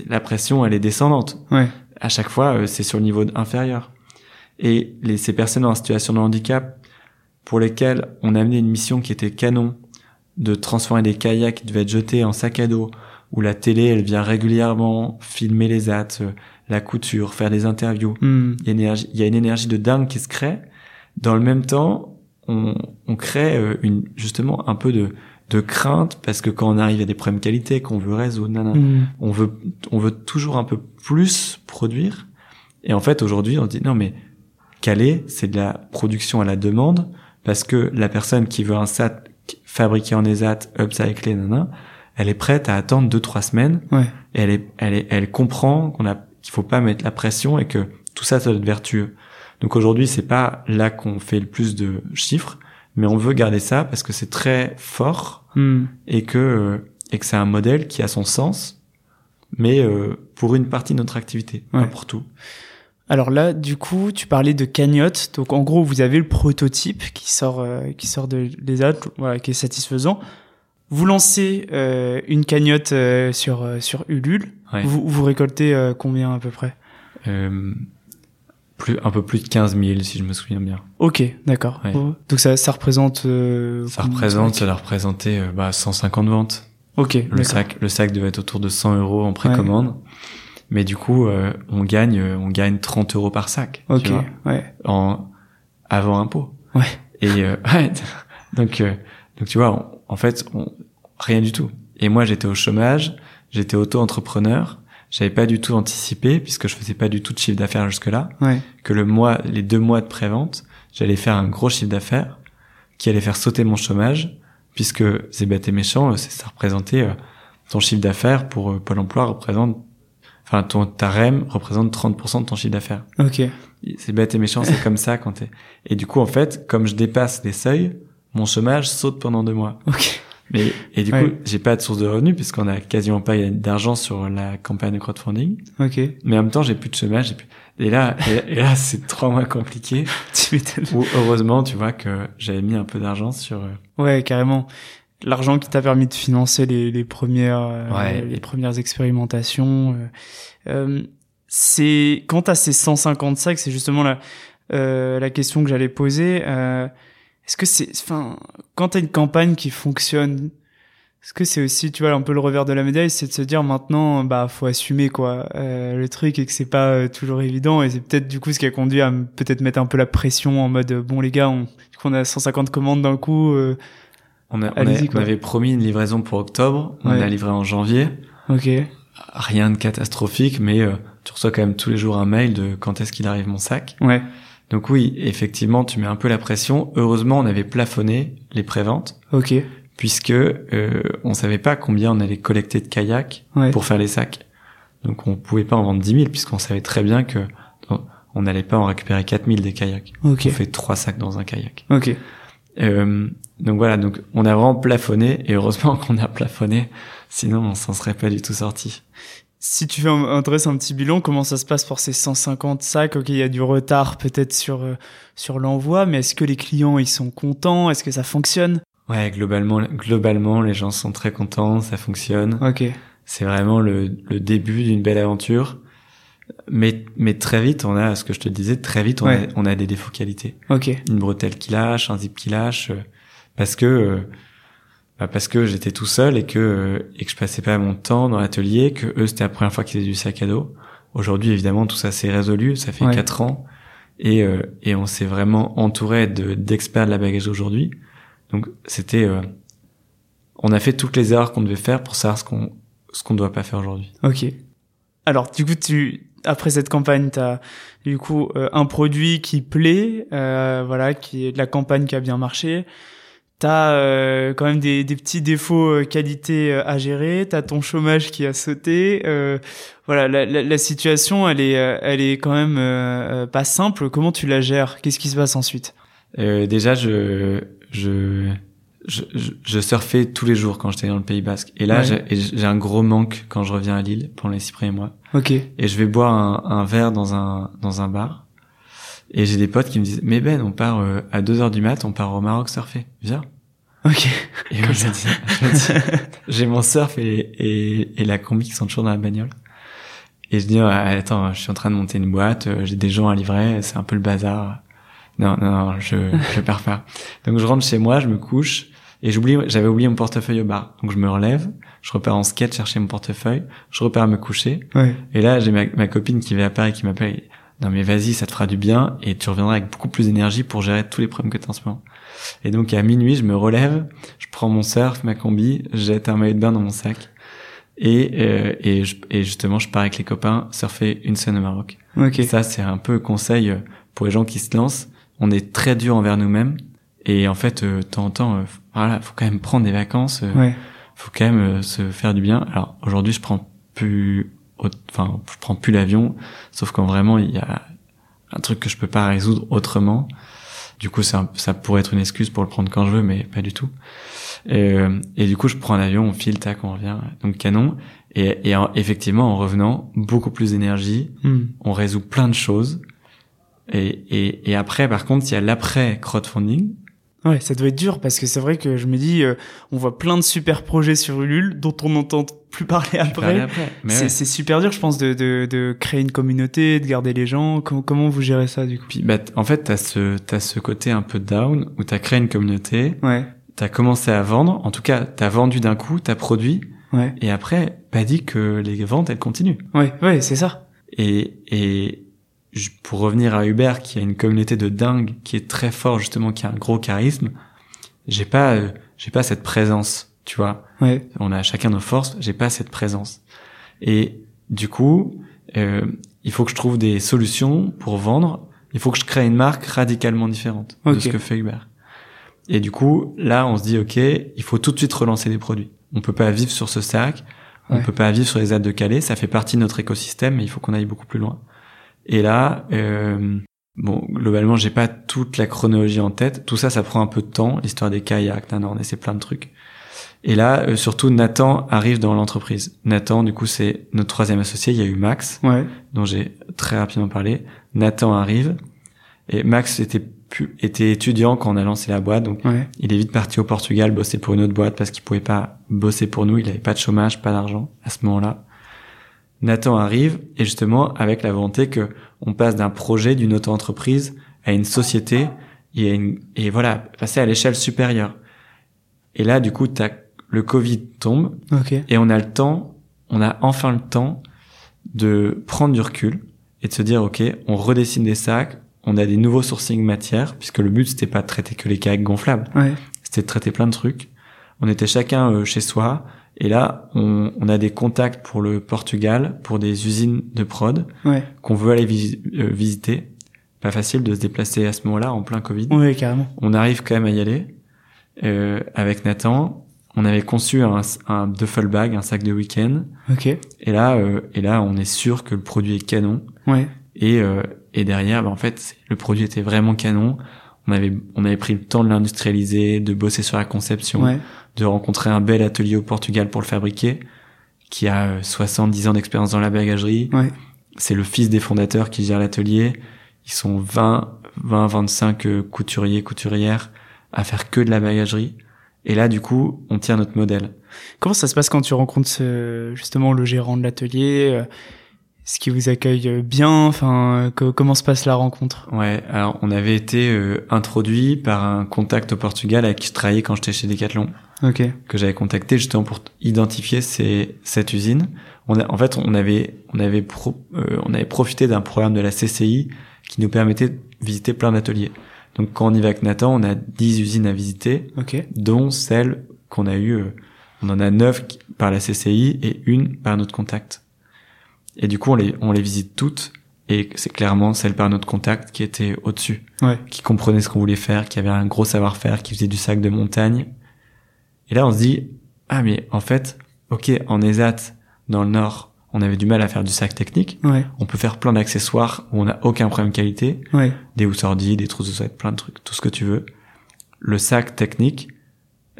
la pression elle est descendante Ouais. à chaque fois, euh, c'est sur le niveau inférieur. Et les, ces personnes en situation de handicap, pour lesquelles on a amené une mission qui était canon, de transformer des kayaks qui devaient être jetés en sac à dos, où la télé, elle vient régulièrement filmer les attes, euh, la couture, faire des interviews. Hmm. Il y, a une énergie, il y a une énergie de dingue qui se crée. Dans le même temps, on, on crée euh, une, justement un peu de, de crainte parce que quand on arrive à des problèmes qualité qu'on veut résoudre, nanana, Hmm. on veut on veut toujours un peu plus produire et en fait aujourd'hui on dit non mais Calais c'est de la production à la demande parce que la personne qui veut un SAT fabriqué en ESAT upcyclé nana elle est prête à attendre deux trois semaines Ouais. et elle est elle est elle comprend qu'on a qu'il faut pas mettre la pression et que tout ça ça doit être vertueux donc aujourd'hui c'est pas là qu'on fait le plus de chiffres mais on veut garder ça parce que c'est très fort Hmm. et que et que c'est un modèle qui a son sens, mais euh, pour une partie de notre activité, Ouais. pas pour tout. Alors là, du coup, tu parlais de cagnotte. Donc en gros, vous avez le prototype qui sort, euh, qui sort de l'ESAT, voilà, qui est satisfaisant. Vous lancez euh, une cagnotte euh, sur euh, sur Ulule. Ouais. Vous, vous récoltez euh, combien à peu près? Euh, plus un peu plus de 15 000 si je me souviens bien. Ok, d'accord. Ouais. Donc ça, ça représente. euh, Ça représente, ça représentait euh, bah, 150 ventes. Ok, Le sac, le sac devait être autour de 100 euros en précommande. Mais du coup, euh, on gagne, euh, on gagne 30 euros par sac. tu Ok, vois, ouais. en avant impôt. Ouais. Et euh, <laughs> ouais, donc euh, donc tu vois, on- en fait, on, rien du tout. Et moi, j'étais au chômage, j'étais auto-entrepreneur, j'avais pas du tout anticipé puisque je faisais pas du tout de chiffre d'affaires jusque-là Ouais. que le mois, les deux mois de prévente, j'allais faire un gros chiffre d'affaires qui allait faire sauter mon chômage puisque c'est bête et méchant, c'est ça représentait euh, ton chiffre d'affaires pour euh, Pôle Emploi représente, enfin ton ta REM représente 30% de ton chiffre d'affaires. Ok. C'est bête et méchant, c'est <laughs> comme ça quand t'es. Et du coup, en fait, comme je dépasse des seuils, mon chômage saute pendant deux mois. Ok. Mais et du coup, j'ai pas de source de revenus puisqu'on a quasiment pas d'argent sur la campagne de crowdfunding. Ok. Mais en même temps, j'ai plus de chômage. J'ai plus... Et là, et, là, c'est trois mois compliqué. <laughs> tu Ou heureusement, tu vois que j'avais mis un peu d'argent sur. Euh, ouais, carrément. L'argent qui t'a permis de financer les, les premières euh, les premières expérimentations. Euh, c'est quand t'as ces 150 sacs, c'est justement la la question que j'allais poser. Est-ce que c'est, enfin, quand t'as une campagne qui fonctionne, est-ce que c'est aussi, tu vois, un peu le revers de la médaille, c'est de se dire maintenant, bah, faut assumer quoi, euh, le truc et que c'est pas euh, toujours évident et c'est peut-être du coup ce qui a conduit à peut-être mettre un peu la pression en mode bon les gars, on, on a 150 commandes d'un coup. Euh, on, a, on, avait promis une livraison pour octobre, on a livré en janvier. Ok. Rien de catastrophique, mais tu reçois quand même tous les jours un mail de quand est-ce qu'il arrive mon sac. Ouais. Donc oui, effectivement, tu mets un peu la pression. Heureusement, on avait plafonné les préventes. Ok. Puisque euh, on savait pas combien on allait collecter de kayaks pour faire les sacs. Donc on pouvait pas en vendre 10 000 puisqu'on savait très bien que on n'allait pas en récupérer 4 000 des kayaks. Ok. On fait trois sacs dans un kayak. Ok. Euh, donc voilà, donc on a vraiment plafonné et heureusement <laughs> qu'on a plafonné, sinon on s'en serait pas du tout sorti si tu fais un, un, un petit bilan, comment ça se passe pour ces 150 sacs? Ok, il y a du retard peut-être sur euh, sur l'envoi, mais est-ce que les clients ils sont contents? Est-ce que ça fonctionne? Ouais, globalement, globalement, les gens sont très contents, ça fonctionne. Ok. C'est vraiment le, le début d'une belle aventure. Mais, mais très vite, on a, ce que je te disais, très vite, on, a, on a des défauts qualité. Ok. Une bretelle qui lâche, un zip qui lâche, euh, parce que euh, bah, parce que j'étais tout seul et que euh, et que je passais pas mon temps dans l'atelier, que eux c'était la première fois qu'ils faisaient du sac à dos. Aujourd'hui évidemment tout ça s'est résolu, ça fait quatre ans et euh, et on s'est vraiment entouré de d'experts de la bagage aujourd'hui. Donc c'était euh, on a fait toutes les erreurs qu'on devait faire pour savoir ce qu'on ce qu'on doit pas faire aujourd'hui. Ok. Alors du coup tu après cette campagne, tu as du coup un produit qui plaît, voilà, qui est de la campagne qui a bien marché. T'as euh, quand même des, des, petits défauts euh, qualité euh, à gérer, t'as ton chômage qui a sauté, euh, voilà, la, la, la, situation elle est elle est quand même pas simple. Comment tu la gères? Qu'est-ce qui se passe ensuite? Déjà, je je je, je, surfais tous les jours quand j'étais dans le Pays Basque. Et là, j'ai un gros manque quand je reviens à Lille pendant les six premiers mois. Ok. Et je vais boire un, un verre dans un dans un bar. Et j'ai des potes qui me disent, mais Ben, on part euh, à 2 heures du mat, on part au Maroc surfer. Viens. Ok. Et moi, <laughs> j'ai mon surf et, et, et, la combi qui sont toujours dans la bagnole. Et je dis, attends, je suis en train de monter une boîte, euh, j'ai des gens à livrer, c'est un peu le bazar. Non, non, non je, je perds pas. Donc je rentre chez moi, je me couche, et j'oublie, j'avais oublié mon portefeuille au bar. Donc je me relève, je repars en skate chercher mon portefeuille, je repars me coucher. Ouais. Et là, j'ai ma, ma, copine qui va à Paris qui m'appelle, non mais vas-y, ça te fera du bien et tu reviendras avec beaucoup plus d'énergie pour gérer tous les problèmes que tu as en ce moment. Et donc à minuit, je me relève, je prends mon surf, ma combi, jette un maillot de bain dans mon sac et euh, et, et, justement je pars avec les copains surfer une semaine au Maroc. Okay. Ça c'est un peu conseil pour les gens qui se lancent. On est très dur envers nous-mêmes et en fait euh, de temps en temps, euh, voilà, faut quand même prendre des vacances. Euh, ouais. Faut quand même euh, se faire du bien. Alors aujourd'hui, je prends plus enfin je prends plus l'avion sauf quand vraiment il y a un truc que je peux pas résoudre autrement du coup ça ça pourrait être une excuse pour le prendre quand je veux mais pas du tout et, euh, et du coup je prends un avion on file tac on revient donc canon et, et effectivement en revenant beaucoup plus d'énergie hmm. on résout plein de choses et, et, et après par contre il y a l'après crowdfunding Ouais, ça doit être dur parce que c'est vrai que je me dis, euh, on voit plein de super projets sur Ulule dont on n'entend plus parler après. après. C'est super dur, je pense, de, de, de, créer une communauté, de garder les gens. Comment, comment vous gérez ça du coup? Puis, bah, En fait, t'as ce t'as ce côté un peu down où t'as créé une communauté. Ouais. T'as commencé à vendre. En tout cas, t'as vendu d'un coup, t'as produit. Ouais. Et après, pas dit que les ventes elles continuent. Ouais, ouais, c'est ça. Et et pour revenir à Hubert qui a une communauté de dingue qui est très fort justement qui a un gros charisme j'ai pas euh, j'ai pas cette présence tu vois. Ouais. on a chacun nos forces j'ai pas cette présence. Et du coup euh, il faut que je trouve des solutions pour vendre. Il faut que je crée une marque radicalement différente de ce que fait Hubert. Et du coup là on se dit ok il faut tout de suite relancer des produits. On peut pas vivre sur ce sac on peut pas vivre sur les aides de Calais ça fait partie de notre écosystème mais il faut qu'on aille beaucoup plus loin et là, euh, bon, globalement, j'ai pas toute la chronologie en tête. Tout ça, ça prend un peu de temps. L'histoire des kayaks, d'un on essaie plein de trucs. Et là, euh, surtout, Nathan arrive dans l'entreprise. Nathan, du coup, c'est notre troisième associé. Il y a eu Max, Ouais. dont j'ai très rapidement parlé. Nathan arrive. Et Max était, pu- était étudiant quand on a lancé la boîte. Donc, Ouais. il est vite parti au Portugal bosser pour une autre boîte parce qu'il pouvait pas bosser pour nous. Il avait pas de chômage, pas d'argent à ce moment-là. Nathan arrive et justement avec la volonté que on passe d'un projet d'une auto-entreprise à une société et, à une- et voilà passer à l'échelle supérieure. Et là du coup t'as le Covid tombe Ok. et on a le temps, on a enfin le temps de prendre du recul et de se dire ok on redessine des sacs, on a des nouveaux sourcing matières puisque le but c'était pas de traiter que les kayaks gonflables Ouais. c'était de traiter plein de trucs. On était chacun euh, chez soi. Et là, on, on a des contacts pour le Portugal, pour des usines de prod Ouais. qu'on veut aller visi- euh, visiter. Pas facile de se déplacer à ce moment-là, en plein Covid. Ouais, carrément. On arrive quand même à y aller. Euh, avec Nathan, on avait conçu un, un duffel bag, un sac de week-end. Ok. Et là, euh, et là, on est sûr que le produit est canon. Ouais. Et, euh, et derrière, bah, en fait, le produit était vraiment canon. On avait, on avait pris le temps de l'industrialiser, de bosser sur la conception, Ouais. De rencontrer un bel atelier au Portugal pour le fabriquer, qui a euh, 70 ans d'expérience dans la bagagerie. Ouais. C'est le fils des fondateurs qui gère l'atelier. Ils sont 20, 20, 25 euh, couturiers, couturières à faire que de la bagagerie. Et là, du coup, on tient notre modèle. Comment ça se passe quand tu rencontres ce- justement le gérant de l'atelier euh, Est-ce qu'il vous accueille euh, bien? Enfin, euh, co- comment se passe la rencontre? Ouais, alors on avait été euh, introduit par un contact au Portugal avec qui je travaillais quand j'étais chez Decathlon. Ok. que j'avais contacté justement pour identifier ces, cette usine. On a, en fait, on avait, on avait, pro- euh, on avait profité d'un programme de la CCI qui nous permettait de visiter plein d'ateliers. Donc, quand on y va avec Nathan, on a 10 usines à visiter, Ok. dont celle qu'on a eu, euh, on en a 9 qui- par la CCI et une par notre contact. Et du coup, on les, on les visite toutes. Et c'est clairement celle par notre contact qui était au-dessus Ouais. qui comprenait ce qu'on voulait faire, qui avait un gros savoir-faire, qui faisait du sac de montagne. Et là, on se dit, ah mais en fait, ok, en ESAT, dans le Nord, on avait du mal à faire du sac technique. Ouais. On peut faire plein d'accessoires où on n'a aucun problème qualité, Ouais. des houssordies, des trousses de plein de trucs, tout ce que tu veux. Le sac technique,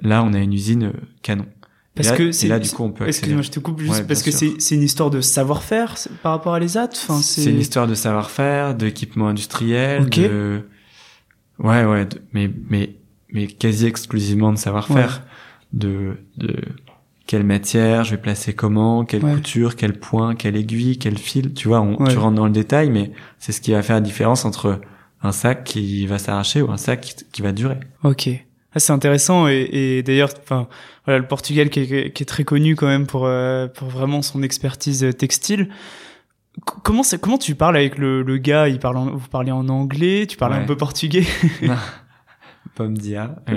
là, on a une usine euh, canon. Parce là, que c'est. là, du coup, on peut. Excuse-moi, je te coupe juste Ouais, parce que c'est une histoire de savoir-faire par rapport à les AT. Enfin, c'est. C'est une histoire de savoir-faire, d'équipement industriel, Ok. de ouais ouais, de- mais mais mais quasi exclusivement de savoir-faire, de de quelle matière je vais placer comment, quelle Ouais. couture, quel point, quelle aiguille, quel fil. Tu vois, on, Ouais. tu rentres dans le détail, mais c'est ce qui va faire la différence entre un sac qui va s'arracher ou un sac qui, qui va durer. Ok. Ah, c'est intéressant et, et d'ailleurs, enfin, voilà, le Portugal qui est, qui est très connu quand même pour euh, pour vraiment son expertise euh, textile. C- Comment comment tu parles avec le, le gars? Il parle, en- vous parlez en anglais, tu parles Ouais. un peu portugais? <laughs> Non, pas me dire. euh,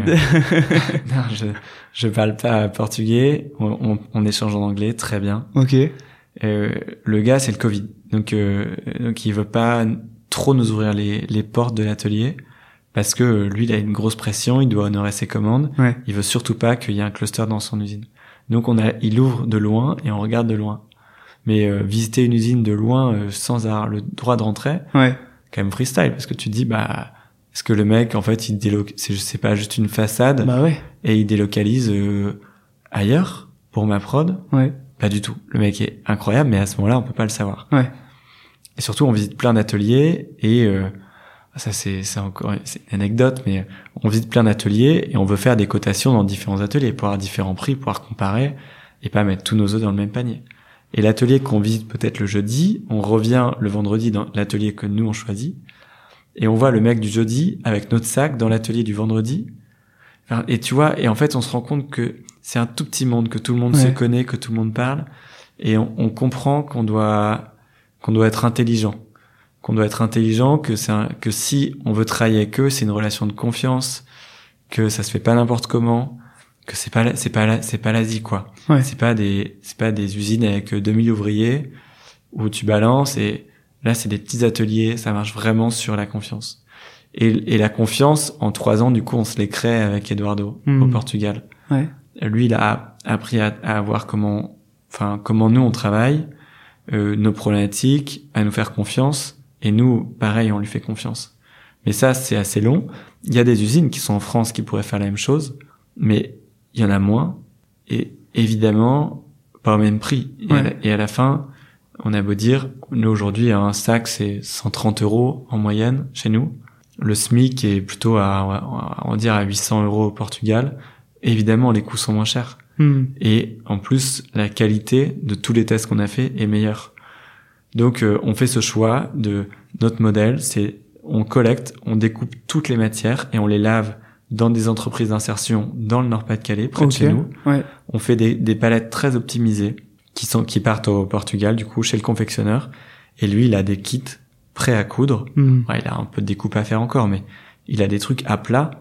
non, je je parle pas portugais. On, on, on échange en anglais, très bien. ok. Euh, le gars, c'est le Covid. Donc, euh, donc il veut pas trop nous ouvrir les, les portes de l'atelier parce que euh, lui, il a une grosse pression, il doit honorer ses commandes. Ouais. Il veut surtout pas qu'il y ait un cluster dans son usine. Donc, on a, il ouvre de loin et on regarde de loin. Mais euh, visiter une usine de loin euh, sans avoir le droit de rentrer, Ouais. quand même freestyle parce que tu te dis bah est-ce que le mec en fait il déloc c'est c'est pas juste une façade Bah ouais. et il délocalise euh, ailleurs pour ma prod Ouais. pas du tout. Le mec est incroyable, mais à ce moment-là, on peut pas le savoir. Ouais. Et surtout, on visite plein d'ateliers et euh, ça, c'est c'est encore c'est une anecdote, mais on visite plein d'ateliers et on veut faire des cotations dans différents ateliers pour avoir différents prix, pouvoir comparer et pas mettre tous nos œufs dans le même panier. Et l'atelier qu'on visite peut-être le jeudi, on revient le vendredi dans l'atelier que nous on choisit et on voit le mec du jeudi avec notre sac dans l'atelier du vendredi. Et tu vois, et en fait, on se rend compte que c'est un tout petit monde, que tout le monde Ouais. se connaît, que tout le monde parle, et on, on comprend qu'on doit qu'on doit être intelligent, qu'on doit être intelligent, que c'est que si on veut travailler avec eux, c'est une relation de confiance, que ça se fait pas n'importe comment, que c'est pas la- c'est pas c'est pas l'Asie quoi. Ouais. C'est pas des c'est pas des usines avec euh, 2000 ouvriers où tu balances et là c'est des petits ateliers, ça marche vraiment sur la confiance. Et, et la confiance, en trois ans, du coup, on se les crée avec Eduardo au Portugal. Ouais. Lui, il a appris à, à voir comment, enfin, comment nous on travaille, euh, nos problématiques, à nous faire confiance. Et nous, pareil, on lui fait confiance. Mais ça, c'est assez long. Il y a des usines qui sont en France qui pourraient faire la même chose, mais il y en a moins. et évidemment pas au même prix. Et, à, la, et à la fin, on a beau dire, nous aujourd'hui un sac c'est 130 euros en moyenne chez nous. Le SMIC est plutôt à, on va dire à 800 euros au Portugal. Évidemment, les coûts sont moins chers. Hmm. Et en plus, la qualité de tous les tests qu'on a fait est meilleure. Donc, euh, on fait ce choix de notre modèle, c'est on collecte, on découpe toutes les matières et on les lave dans des entreprises d'insertion dans le Nord-Pas-de-Calais, près de chez nous. Ouais. On fait des, des palettes très optimisées qui sont qui partent au Portugal, du coup, chez le confectionneur. Et lui, il a des kits prêts à coudre. Hmm. Ouais, il a un peu de découpe à faire encore, mais il a des trucs à plat.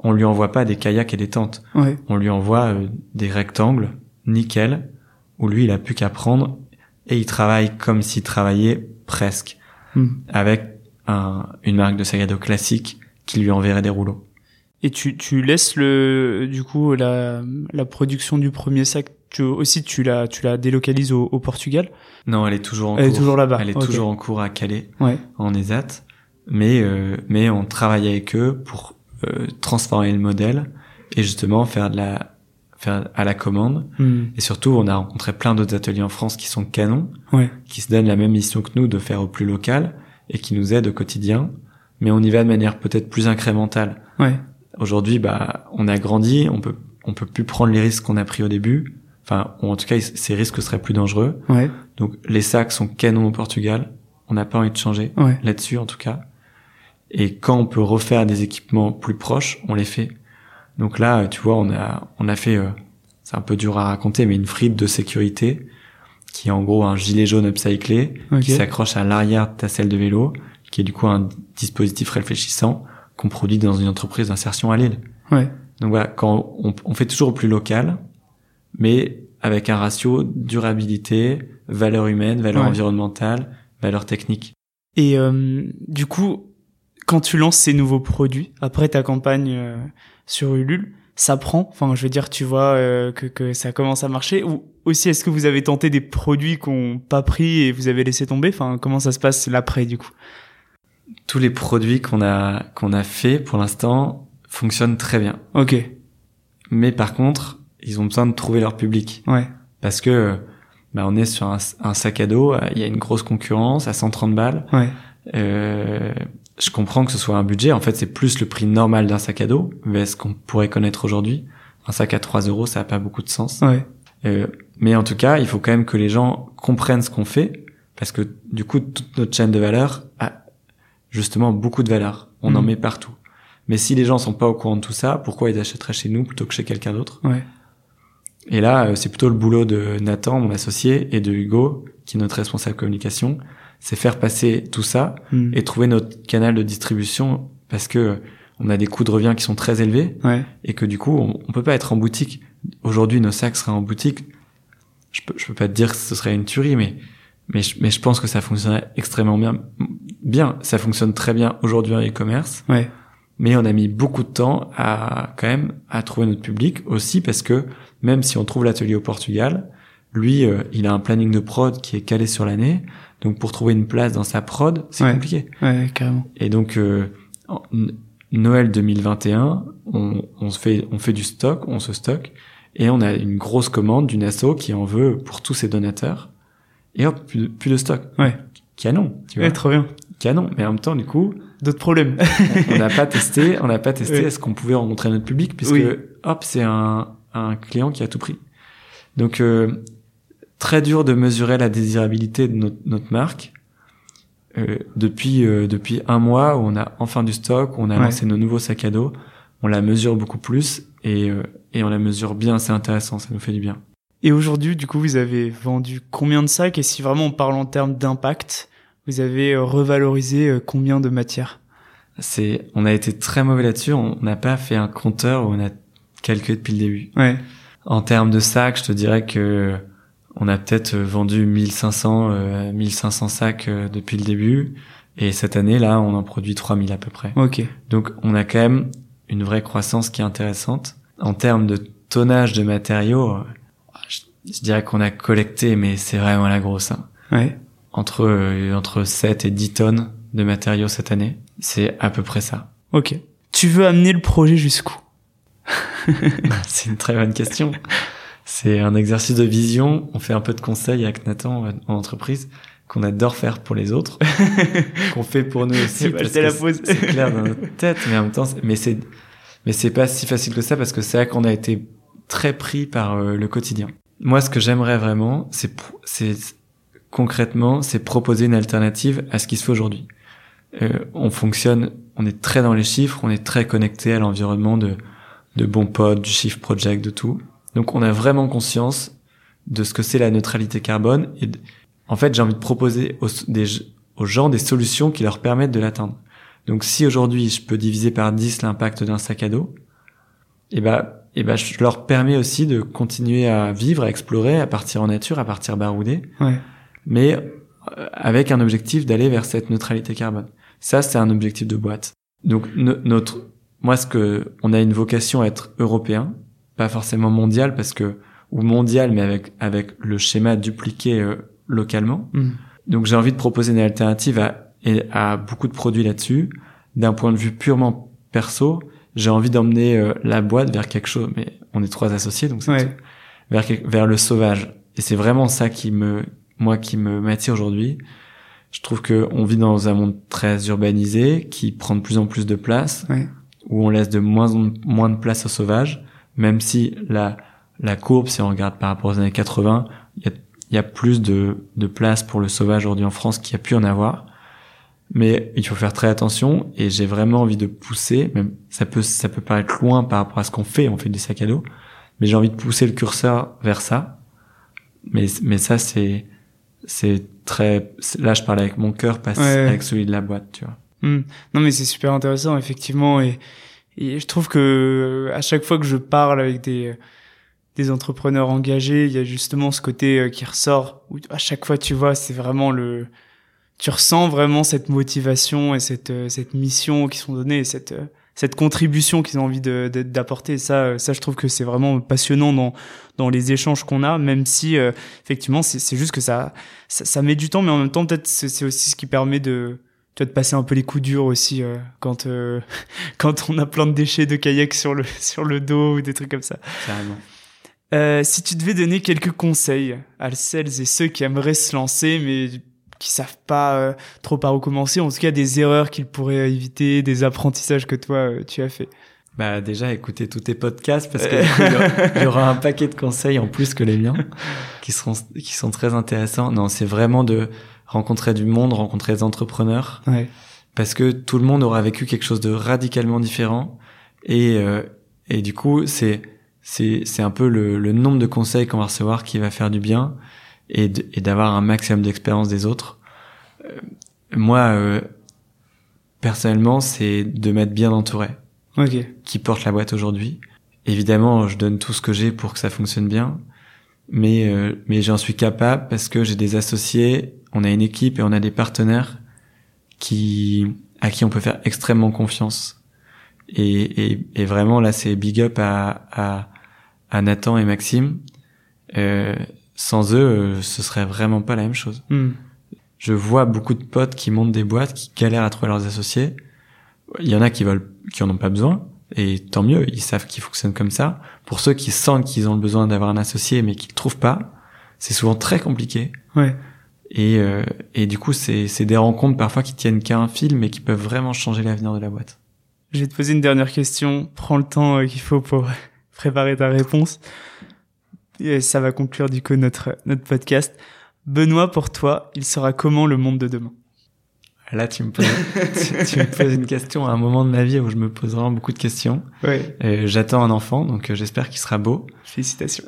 On lui envoie pas des kayaks et des tentes. Ouais. On lui envoie euh, des rectangles, nickel, où lui, il a plus qu'à prendre et il travaille comme s'il travaillait presque Hmm. avec un, une marque de sac à dos classique qui lui enverrait des rouleaux. Et tu, tu laisses le, du coup, la, la production du premier sac, tu, aussi, tu la, tu la délocalises au, au Portugal. Non, elle est toujours en Elle est cours. toujours là-bas. Elle est toujours en cours à Calais, Ouais. en ESAT. Mais, euh, mais on travaille avec eux pour euh, transformer le modèle et justement faire de la, faire à la commande. Hmm. Et surtout, on a rencontré plein d'autres ateliers en France qui sont canons, Ouais. qui se donnent la même mission que nous de faire au plus local et qui nous aident au quotidien. Mais on y va de manière peut-être plus incrémentale. Ouais. Aujourd'hui, bah, on a grandi, on peut, on peut plus prendre les risques qu'on a pris au début. Enfin, ou en tout cas, ces risques seraient plus dangereux. Ouais. Donc, les sacs sont canons au Portugal. On n'a pas envie de changer Ouais. là-dessus, en tout cas. Et quand on peut refaire des équipements plus proches, on les fait. Donc là, tu vois, on a, on a fait, euh, c'est un peu dur à raconter, mais une frite de sécurité qui est en gros un gilet jaune upcyclé qui s'accroche à l'arrière de ta selle de vélo, qui est du coup un dispositif réfléchissant qu'on produit dans une entreprise d'insertion à Lille. Ouais. Donc voilà, quand on, on fait toujours au plus local, mais avec un ratio durabilité, valeur humaine, valeur Ouais. environnementale, valeur technique. Et euh, du coup, quand tu lances ces nouveaux produits après ta campagne euh, sur Ulule, ça prend. Enfin, je veux dire, tu vois euh, que, que ça commence à marcher. Ou aussi, est-ce que vous avez tenté des produits qu'on pas pris et vous avez laissé tomber? Enfin, comment ça se passe l'après du coup? Tous les produits qu'on a qu'on a fait pour l'instant fonctionnent très bien. Ok. Mais par contre, ils ont besoin de trouver leur public Ouais. parce que bah, on est sur un, un sac à dos, il y a une grosse concurrence à 130 balles. Ouais. Euh, je comprends que ce soit un budget. En fait, c'est plus le prix normal d'un sac à dos, mais ce qu'on pourrait connaître aujourd'hui. Un sac à 3 euros, ça a pas beaucoup de sens. Ouais. Euh, mais en tout cas, il faut quand même que les gens comprennent ce qu'on fait, parce que du coup, toute notre chaîne de valeur a justement beaucoup de valeur. On en Mhm. met partout. Mais si les gens sont pas au courant de tout ça, pourquoi ils achèteraient chez nous plutôt que chez quelqu'un d'autre? Ouais. Et là, euh, c'est plutôt le boulot de Nathan, mon associé, et de Hugo, qui est notre responsable communication, c'est faire passer tout ça Hmm. et trouver notre canal de distribution parce que euh, on a des coûts de revient qui sont très élevés Ouais. et que du coup on, on peut pas être en boutique. Aujourd'hui nos sacs seraient en boutique. Je peux je peux pas te dire que ce serait une tuerie mais mais je, mais je pense que ça fonctionnerait extrêmement bien. Bien, ça fonctionne très bien aujourd'hui en e-commerce, Ouais. Mais on a mis beaucoup de temps à quand même à trouver notre public aussi parce que même si on trouve l'atelier au Portugal, lui euh, il a un planning de prod qui est calé sur l'année. Donc pour trouver une place dans sa prod, c'est Ouais. compliqué. Ouais, carrément. Et donc euh, Noël 2021, on, fait on fait du stock, on se stocke et on a une grosse commande d'une asso qui en veut pour tous ses donateurs. Et hop, plus de, plus de stock. Ouais. Canon, tu vois. Ouais, trop bien. Canon, mais en même temps du coup, D'autres problèmes. <laughs> on n'a pas testé, on n'a pas testé Ouais. est-ce qu'on pouvait rencontrer notre public puisque Oui. hop, c'est un un client qui a tout pris. Donc euh, très dur de mesurer la désirabilité de notre, notre marque. Euh, depuis euh, depuis un mois où on a enfin du stock, où on a Ouais. lancé nos nouveaux sacs à dos, on la mesure beaucoup plus et euh, et on la mesure bien, c'est intéressant, ça nous fait du bien. Et aujourd'hui, du coup, vous avez vendu combien de sacs? Et si vraiment on parle en termes d'impact, vous avez euh, revalorisé euh, combien de matières? C'est on a été très mauvais là-dessus, on n'a pas fait un compteur où on a calculé depuis le début. Ouais. En termes de sacs, je te dirais que on a peut-être vendu 1500 euh, 1500 sacs euh, depuis le début et cette année là, on en produit 3000 à peu près. Ok. Donc on a quand même une vraie croissance qui est intéressante. En termes de tonnage de matériaux, euh, je, dirais qu'on a collecté mais c'est vraiment la grosse hein. Ouais. Entre euh, entre 7 et 10 tonnes de matériaux cette année, c'est à peu près ça. Ok. Tu veux amener le projet jusqu'où? <laughs> C'est une très bonne question. c'est un exercice de vision. On fait un peu de conseil avec Nathan en entreprise qu'on adore faire pour les autres, <laughs> qu'on fait pour nous aussi. parce que la pause. c'est clair dans notre <laughs> tête, mais en même temps, mais c'est, mais c'est pas si facile que ça parce que c'est là qu'on a été très pris par euh, le quotidien. Moi, ce que j'aimerais vraiment, c'est, c'est concrètement, c'est proposer une alternative à ce qui se fait aujourd'hui. Euh, on fonctionne, on est très dans les chiffres, on est très connecté à l'environnement de, de bons potes, du Shift Project, de tout. Donc, on a vraiment conscience de ce que c'est la neutralité carbone et en fait, j'ai envie de proposer aux, des, aux gens des solutions qui leur permettent de l'atteindre. Donc, si aujourd'hui je peux diviser par 10 l'impact d'un sac à dos, eh ben, et ben, je leur permets aussi de continuer à vivre, à explorer, à partir en nature, à partir baroudé. Ouais. Mais euh, avec un objectif d'aller vers cette neutralité carbone. Ça, c'est un objectif de boîte. Donc, notre, moi, ce que, on a une vocation à être européen, pas forcément mondial parce que, ou mondial, mais avec, avec le schéma dupliqué euh, localement. Mm. Donc j'ai envie de proposer une alternative à, à beaucoup de produits là-dessus. D'un point de vue purement perso, j'ai envie d'emmener euh, la boîte vers quelque chose, mais on est trois associés, donc c'est vers, vers le sauvage. Et c'est vraiment ça qui me, moi, qui me m'attire aujourd'hui. Je trouve que on vit dans un monde très urbanisé, qui prend de plus en plus de place, où on laisse de moins en moins de place au sauvage, même si la, la courbe, si on regarde par rapport aux années 80, il y a il y a plus de, de place pour le sauvage aujourd'hui en France qu'il y a pu en avoir. Mais il faut faire très attention et j'ai vraiment envie de pousser, même ça peut ça peut paraître loin par rapport à ce qu'on fait, on fait des sacs à dos, mais j'ai envie de pousser le curseur vers ça. Mais mais ça c'est c'est très là je parle avec mon cœur pas avec celui de la boîte, tu vois. Hmm. Non mais c'est super intéressant effectivement et et je trouve que à chaque fois que je parle avec des des entrepreneurs engagés, il y a justement ce côté euh, qui ressort où à chaque fois tu vois, c'est vraiment le tu ressens vraiment cette motivation et cette euh, cette mission qui sont données et cette euh, cette contribution qu'ils ont envie d'apporter ça ça je trouve que c'est vraiment passionnant dans dans les échanges qu'on a même si effectivement c'est c'est juste que ça, ça, ça met du temps mais en même temps peut-être c'est aussi ce qui permet de tu vois, de passer un peu les coups durs aussi quand <laughs> quand on a plein de déchets de kayak sur le <laughs> sur le dos ou des trucs comme ça. Carrément. Euh, si tu devais donner quelques conseils à celles et ceux qui aimeraient se lancer mais qui savent pas euh, trop par où commencer, en tout cas des erreurs qu'ils pourraient éviter, des apprentissages que toi euh, tu as fait. Bah déjà écoutez tous tes podcasts parce que il y aura un paquet de conseils en plus que les miens qui seront qui sont très intéressants. Non, c'est vraiment de rencontrer du monde, rencontrer des entrepreneurs. Ouais. Parce que tout le monde aura vécu quelque chose de radicalement différent et et du coup, c'est c'est un peu le, le, nombre de conseils qu'on va recevoir qui va faire du bien et d'avoir un maximum d'expérience des autres. Euh, moi, euh, personnellement, c'est de m'être bien entouré. Qui porte la boîte aujourd'hui. Évidemment, je donne tout ce que j'ai pour que ça fonctionne bien, mais euh, mais j'en suis capable parce que j'ai des associés, on a une équipe et on a des partenaires qui à qui on peut faire extrêmement confiance. Et, et, et vraiment là, c'est big up à, à à Nathan et Maxime. Euh, sans eux, euh, ce serait vraiment pas la même chose. Hmm. Je vois beaucoup de potes qui montent des boîtes, qui galèrent à trouver leurs associés. Il y en a qui veulent, qui en ont pas besoin, et tant mieux, ils savent qu'ils fonctionnent comme ça. Pour ceux qui sentent qu'ils ont besoin d'avoir un associé mais qui le trouvent pas, c'est souvent très compliqué. Ouais. Et, euh, et du coup, c'est, c'est des rencontres parfois qui tiennent qu'à un fil, mais qui peuvent vraiment changer l'avenir de la boîte. Je vais te poser une dernière question. Prends le temps euh, qu'il faut pour <laughs> préparer ta réponse. Et ça va conclure du coup notre, notre podcast. Benoît, pour toi, il sera comment le monde de demain? Là, tu me, poses, <laughs> tu, me poses une question à un moment de ma vie où je me pose vraiment beaucoup de questions. Ouais. Euh, J'attends un enfant, donc euh, j'espère qu'il sera beau. Félicitations.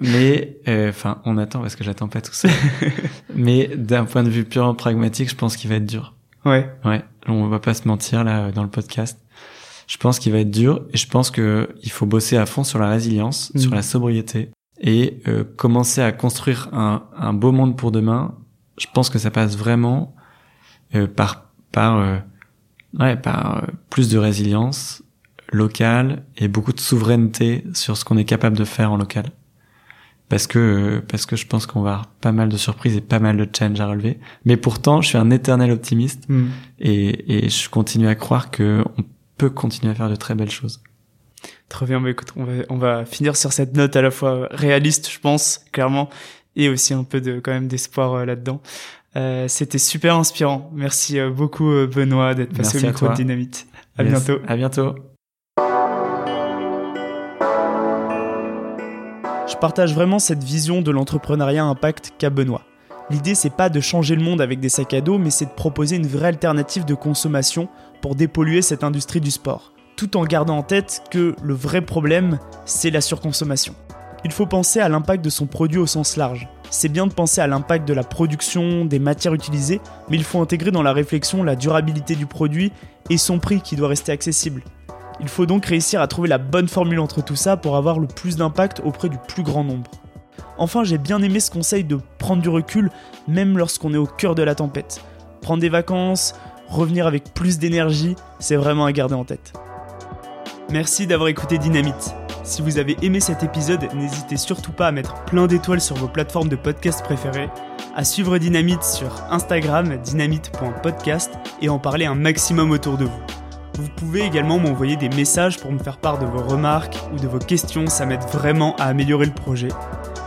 Mais, <laughs> euh, enfin, on attend parce que j'attends pas tout ça. <laughs> mais d'un point de vue purement pragmatique, je pense qu'il va être dur. Ouais. Ouais. On va pas se mentir là dans le podcast je pense qu'il va être dur et je pense que il faut bosser à fond sur la résilience, mm. sur la sobriété et euh, commencer à construire un, un, beau monde pour demain. Je pense que ça passe vraiment euh, par par euh, ouais par plus de résilience locale et beaucoup de souveraineté sur ce qu'on est capable de faire en local. Parce que parce que je pense qu'on va avoir pas mal de surprises et pas mal de challenges à relever. Mais pourtant, je suis un éternel optimiste mm. et, et je continue à croire que on continuer à faire de très belles choses. Très bien, bah écoute, on va, on va finir sur cette note à la fois réaliste, je pense, clairement, et aussi un peu de quand même d'espoir euh, là-dedans. Euh, C'était super inspirant. Merci euh, beaucoup Benoît d'être passé au micro de Dynamite. À bientôt. À bientôt. Je partage vraiment cette vision de l'entrepreneuriat impact qu'a Benoît. L'idée c'est pas de changer le monde avec des sacs à dos, mais c'est de proposer une vraie alternative de consommation pour dépolluer cette industrie du sport, tout en gardant en tête que le vrai problème, c'est la surconsommation. Il faut penser à l'impact de son produit au sens large. C'est bien de penser à l'impact de la production, des matières utilisées, mais il faut intégrer dans la réflexion la durabilité du produit et son prix qui doit rester accessible. Il faut donc réussir à trouver la bonne formule entre tout ça pour avoir le plus d'impact auprès du plus grand nombre. Enfin, j'ai bien aimé ce conseil de prendre du recul, même lorsqu'on est au cœur de la tempête. Prendre des vacances, revenir avec plus d'énergie, c'est vraiment à garder en tête. Merci d'avoir écouté Dynamite. Si vous avez aimé cet épisode, n'hésitez surtout pas à mettre plein d'étoiles sur vos plateformes de podcast préférées, à suivre Dynamite sur Instagram dynamite.podcast et en parler un maximum autour de vous. Vous pouvez également m'envoyer des messages pour me faire part de vos remarques ou de vos questions, ça m'aide vraiment à améliorer le projet.